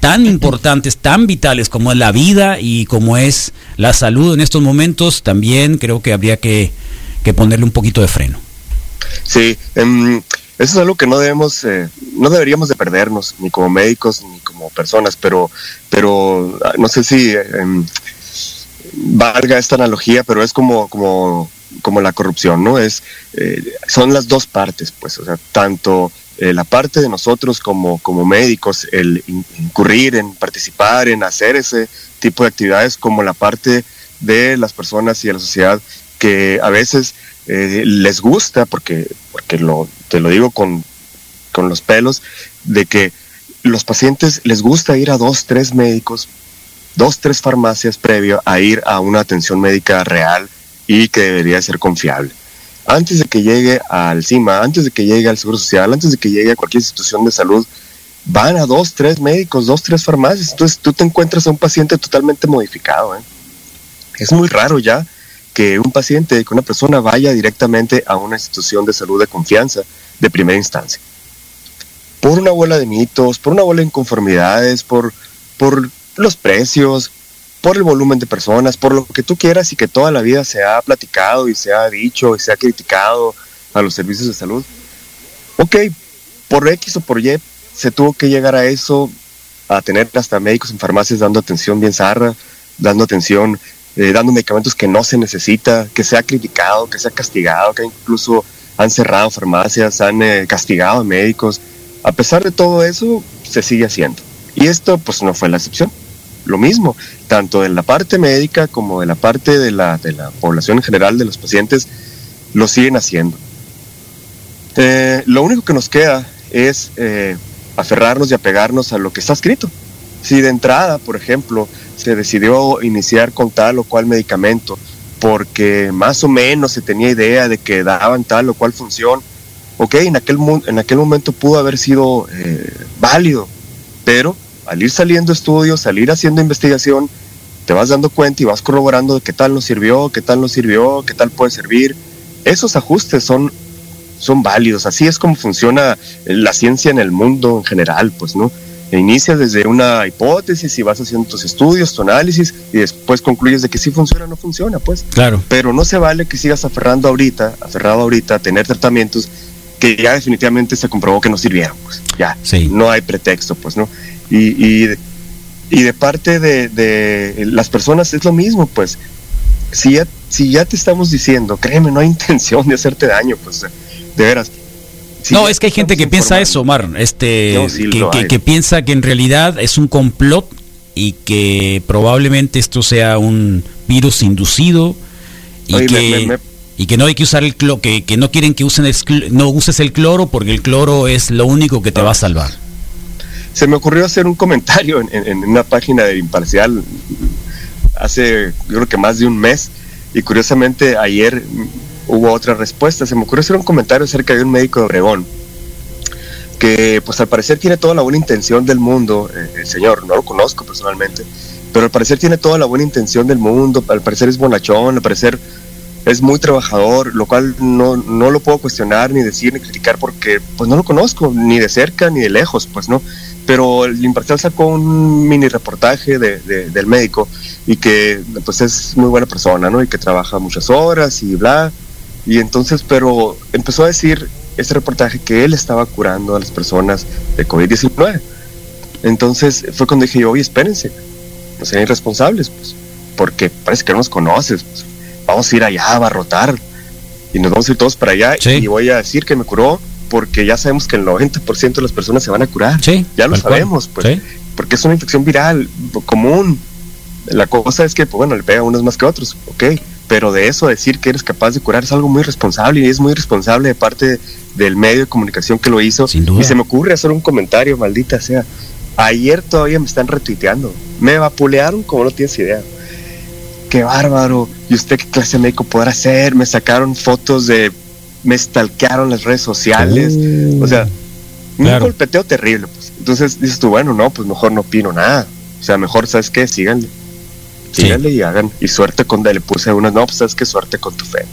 tan importantes, tan vitales como es la vida y como es la salud en estos momentos, también creo que habría que, que ponerle un poquito de freno. Sí, em, eso es algo que no debemos, eh, no deberíamos de perdernos, ni como médicos ni como personas, pero, pero ah, no sé si em, valga esta analogía, pero es como, como, como la corrupción, ¿no? Es, eh, son las dos partes, pues, o sea, tanto eh, la parte de nosotros como, como médicos, el in- incurrir en participar, en hacer ese tipo de actividades, como la parte de las personas y de la sociedad que a veces eh, les gusta, porque, porque lo, te lo digo con, con los pelos, de que los pacientes les gusta ir a dos, tres médicos, dos, tres farmacias previo a ir a una atención médica real y que debería ser confiable. Antes de que llegue al CIMA, antes de que llegue al Seguro Social, antes de que llegue a cualquier institución de salud, van a dos, tres médicos, dos, tres farmacias. Entonces tú te encuentras a un paciente totalmente modificado. ¿eh? Es muy raro ya que un paciente, que una persona vaya directamente a una institución de salud de confianza de primera instancia. Por una bola de mitos, por una bola de inconformidades, por, por los precios, por el volumen de personas, por lo que tú quieras y que toda la vida se ha platicado y se ha dicho y se ha criticado a los servicios de salud. Ok, por X o por Y se tuvo que llegar a eso, a tener hasta médicos en farmacias dando atención bien zarra, dando atención, eh, dando medicamentos que no se necesita, que se ha criticado, que se ha castigado, que incluso han cerrado farmacias, han eh, castigado a médicos. A pesar de todo eso, se sigue haciendo. Y esto pues no fue la excepción. Lo mismo, tanto de la parte médica como de la parte de la, de la población en general, de los pacientes, lo siguen haciendo. Eh, lo único que nos queda es eh, aferrarnos y apegarnos a lo que está escrito. Si de entrada, por ejemplo, se decidió iniciar con tal o cual medicamento porque más o menos se tenía idea de que daban tal o cual función, ok, en aquel, en aquel momento pudo haber sido eh, válido, pero al ir saliendo estudios, al ir haciendo investigación, te vas dando cuenta y vas corroborando de qué tal nos sirvió, qué tal nos sirvió, qué tal puede servir. Esos ajustes son, son válidos, así es como funciona la ciencia en el mundo en general, pues, ¿no? E Inicias desde una hipótesis y vas haciendo tus estudios, tu análisis y después concluyes de que sí funciona o no funciona, pues. Claro. Pero no se vale que sigas aferrando ahorita, aferrado ahorita a tener tratamientos que ya definitivamente se comprobó que no sirvieron, pues. Ya, no hay pretexto, pues, ¿no? Y, y, y de parte de, de las personas es lo mismo, pues. Si ya, si ya te estamos diciendo, créeme, no hay intención de hacerte daño, pues, de veras. Si no, es que hay gente que piensa eso, Omar. Este, No, sí que, piensa que en realidad es un complot y que probablemente esto sea un virus inducido y Oye, que me- me- y que no hay que usar el cloro, que, que no quieren que usen el no uses el cloro porque el cloro es lo único que te va a salvar. Se me ocurrió hacer un comentario en, una página de Imparcial hace, yo creo que más de un mes, y curiosamente ayer hubo otra respuesta. Se me ocurrió hacer un comentario acerca de un médico de Obregón, que pues al parecer tiene toda la buena intención del mundo, eh, el señor, no lo conozco personalmente, pero al parecer tiene toda la buena intención del mundo, al parecer es bonachón, al parecer es muy trabajador, lo cual no, no lo puedo cuestionar, ni decir, ni criticar, porque pues no lo conozco, ni de cerca, ni de lejos, pues no. Pero el Imparcial sacó un mini reportaje de, de- del médico y que pues es muy buena persona, ¿no? Y que trabaja muchas horas y bla. Y entonces, pero empezó a decir este reportaje que él estaba curando a las personas de COVID-19. Entonces fue cuando dije yo, oye, espérense, no sean irresponsables, pues, porque parece que no nos conoces, pues, vamos a ir allá a abarrotar y nos vamos a ir todos para allá y voy a decir que me curó porque ya sabemos que el 90% de las personas se van a curar. ya lo cual. sabemos, pues, porque es una infección viral común. La cosa es que, pues, bueno, le pega a unos más que a otros, ok, pero de eso decir que eres capaz de curar es algo muy responsable y es muy responsable de parte del medio de comunicación que lo hizo. duda. Y se me ocurre hacer un comentario, maldita sea. Ayer todavía me están retuiteando. Me vapulearon como no tienes idea. Qué bárbaro. ¿Y usted qué clase de médico podrá ser? Me sacaron fotos de. Me stalkearon las redes sociales. O sea, un Claro. golpeteo terrible. Pues. Entonces dices tú, bueno, no, pues mejor no opino nada. O sea, mejor, ¿sabes qué? Síganle. Síganle y hagan. Y suerte con. Le puse unas, no, pues sabes qué suerte con tu fe.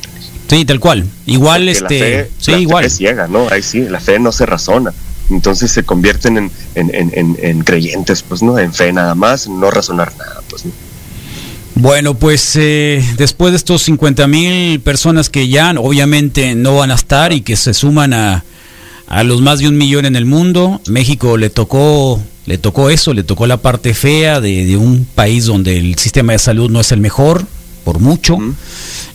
Sí, tal cual. Igual Porque la este, fe- sí, la igual. es ciega, ¿no? Ahí sí, la fe no se razona. Entonces se convierten en, en, en, en- en creyentes, pues, ¿no? En fe nada más, en no razonar nada, pues, ¿no? Bueno, pues eh, después de estos 50 mil personas que ya obviamente no van a estar y que se suman a, a los más de un millón en el mundo, México le tocó, le tocó eso, le tocó la parte fea de, de un país donde el sistema de salud no es el mejor, por mucho,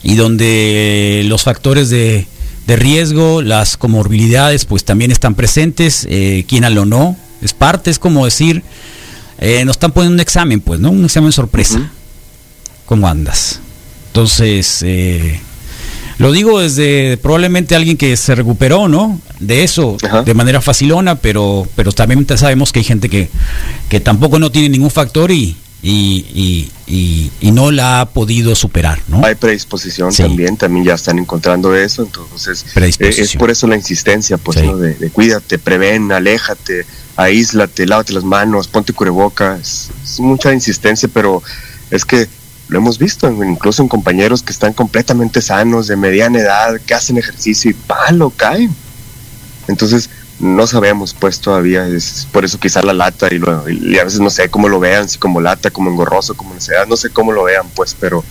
y donde los factores de de riesgo, las comorbilidades pues también están presentes, eh, lo no, es parte, es como decir, eh, nos están poniendo un examen, pues, ¿no? Un examen sorpresa. ¿Cómo andas? Entonces, eh, lo digo desde probablemente alguien que se recuperó, ¿no? De eso, de manera facilona, pero, pero también sabemos que hay gente que, que tampoco no tiene ningún factor y, y, y, y, no la ha podido superar, ¿no? Hay predisposición también, también ya están encontrando eso, entonces eh, es por eso la insistencia, pues, ¿no? de, cuídate, prevén, aléjate, aíslate, lávate las manos, ponte cubrebocas, es mucha insistencia, pero es que lo hemos visto, incluso en compañeros que están completamente sanos, de mediana edad, que hacen ejercicio y palo, caen. Entonces, no sabemos pues todavía, es por eso quizá la lata y, luego y a veces no sé cómo lo vean, si como lata, como engorroso, como necesidad, no sé cómo lo vean pues, pero,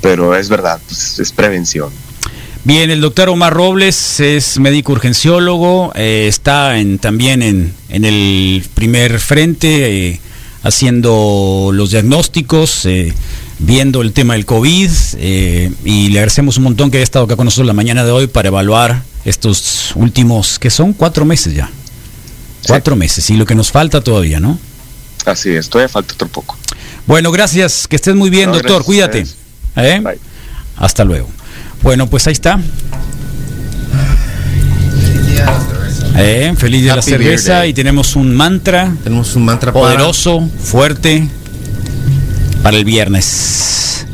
pero es verdad, pues, es prevención. Bien, el doctor Omar Robles es médico urgenciólogo, eh, está en, también en, en, el primer frente eh, haciendo los diagnósticos, eh, viendo el tema del COVID y le agradecemos un montón que haya estado acá con nosotros la mañana de hoy para evaluar estos últimos, que son cuatro meses ya. Cuatro meses, y lo que nos falta todavía, ¿no? Así es, todavía falta otro poco. Bueno, gracias, que estés muy bien, doctor, cuídate. ¿Eh? Hasta luego. Bueno, pues ahí está. Eh, feliz día de la cerveza y tenemos un mantra. Tenemos un mantra poderoso, fuerte para el viernes.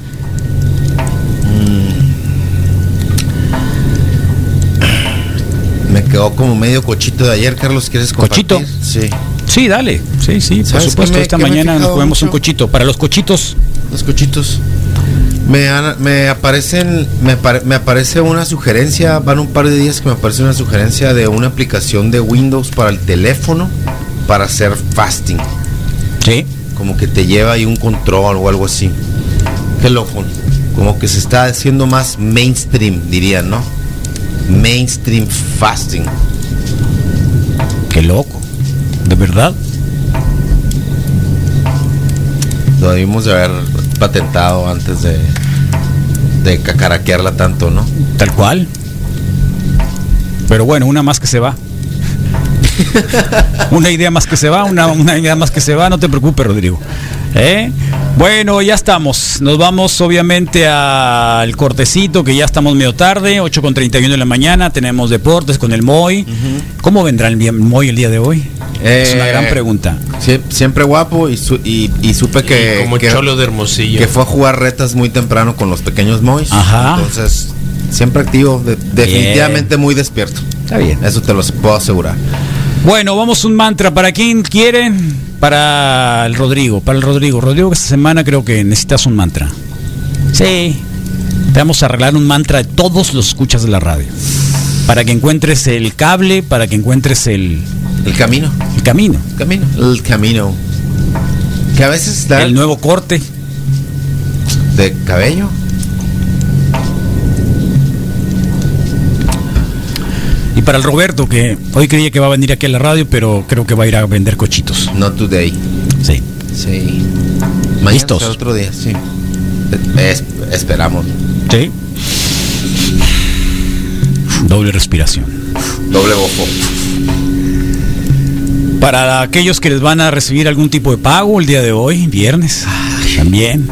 Me quedó como medio cochito de ayer, Carlos. ¿Quieres compartir? ¿Cochito? Sí. Sí, dale. Sí, sí, por supuesto. Esta mañana nos comemos un cochito. Para los cochitos. Los cochitos. Me, me aparecen, me, me, aparece una sugerencia, van un par de días que me aparece una sugerencia de una aplicación de Windows para el teléfono para hacer fasting. Sí. Como que te lleva ahí un control o algo así. Qué loco. Como que se está haciendo más mainstream, dirían, ¿no? mainstream fasting. Qué loco, de verdad. Lo debimos de haber patentado antes de, de cacaraquearla tanto, ¿no? Tal cual. Pero bueno, una más que se va. Una idea más que se va, una, una idea más que se va, no te preocupes, Rodrigo. ¿Eh? Bueno, ya estamos. Nos vamos obviamente al cortecito, que ya estamos medio tarde, 8 con 31 de la mañana. Tenemos deportes con el Moy. ¿Cómo vendrá el Moy el día de hoy? es una gran eh, pregunta. siempre guapo y, y, supe que. como que, cholo de hermosillo. Que fue a jugar retas muy temprano con los pequeños Moys. Ajá. Entonces, siempre activo, definitivamente muy despierto. Está bien. Eso te lo puedo asegurar. Bueno, vamos un mantra. ¿Para quién quieren? Para el Rodrigo. Para el Rodrigo. Rodrigo, esta semana creo que necesitas un mantra. Sí. Te vamos a arreglar un mantra de todos los escuchas de la radio. Para que encuentres el cable, para que encuentres el... El camino. El camino. El camino. El camino. Que a veces da... El nuevo corte. De cabello. Y para el Roberto, que hoy creía que va a venir aquí a la radio, pero creo que va a ir a vender cochitos. Not today. Sí. Sí. ¿Listos? otro día, sí. esperamos. Sí. Doble respiración. Doble bofo. Para aquellos que les van a recibir algún tipo de pago el día de hoy, viernes, también.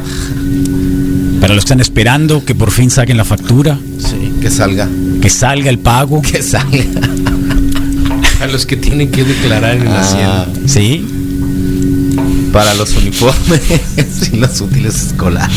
Para los que están esperando que por fin saquen la factura. Sí, que salga. Que salga el pago. Que salga. A los que tienen que declarar en la ah, hacienda. Sí. Para los uniformes y los útiles escolares.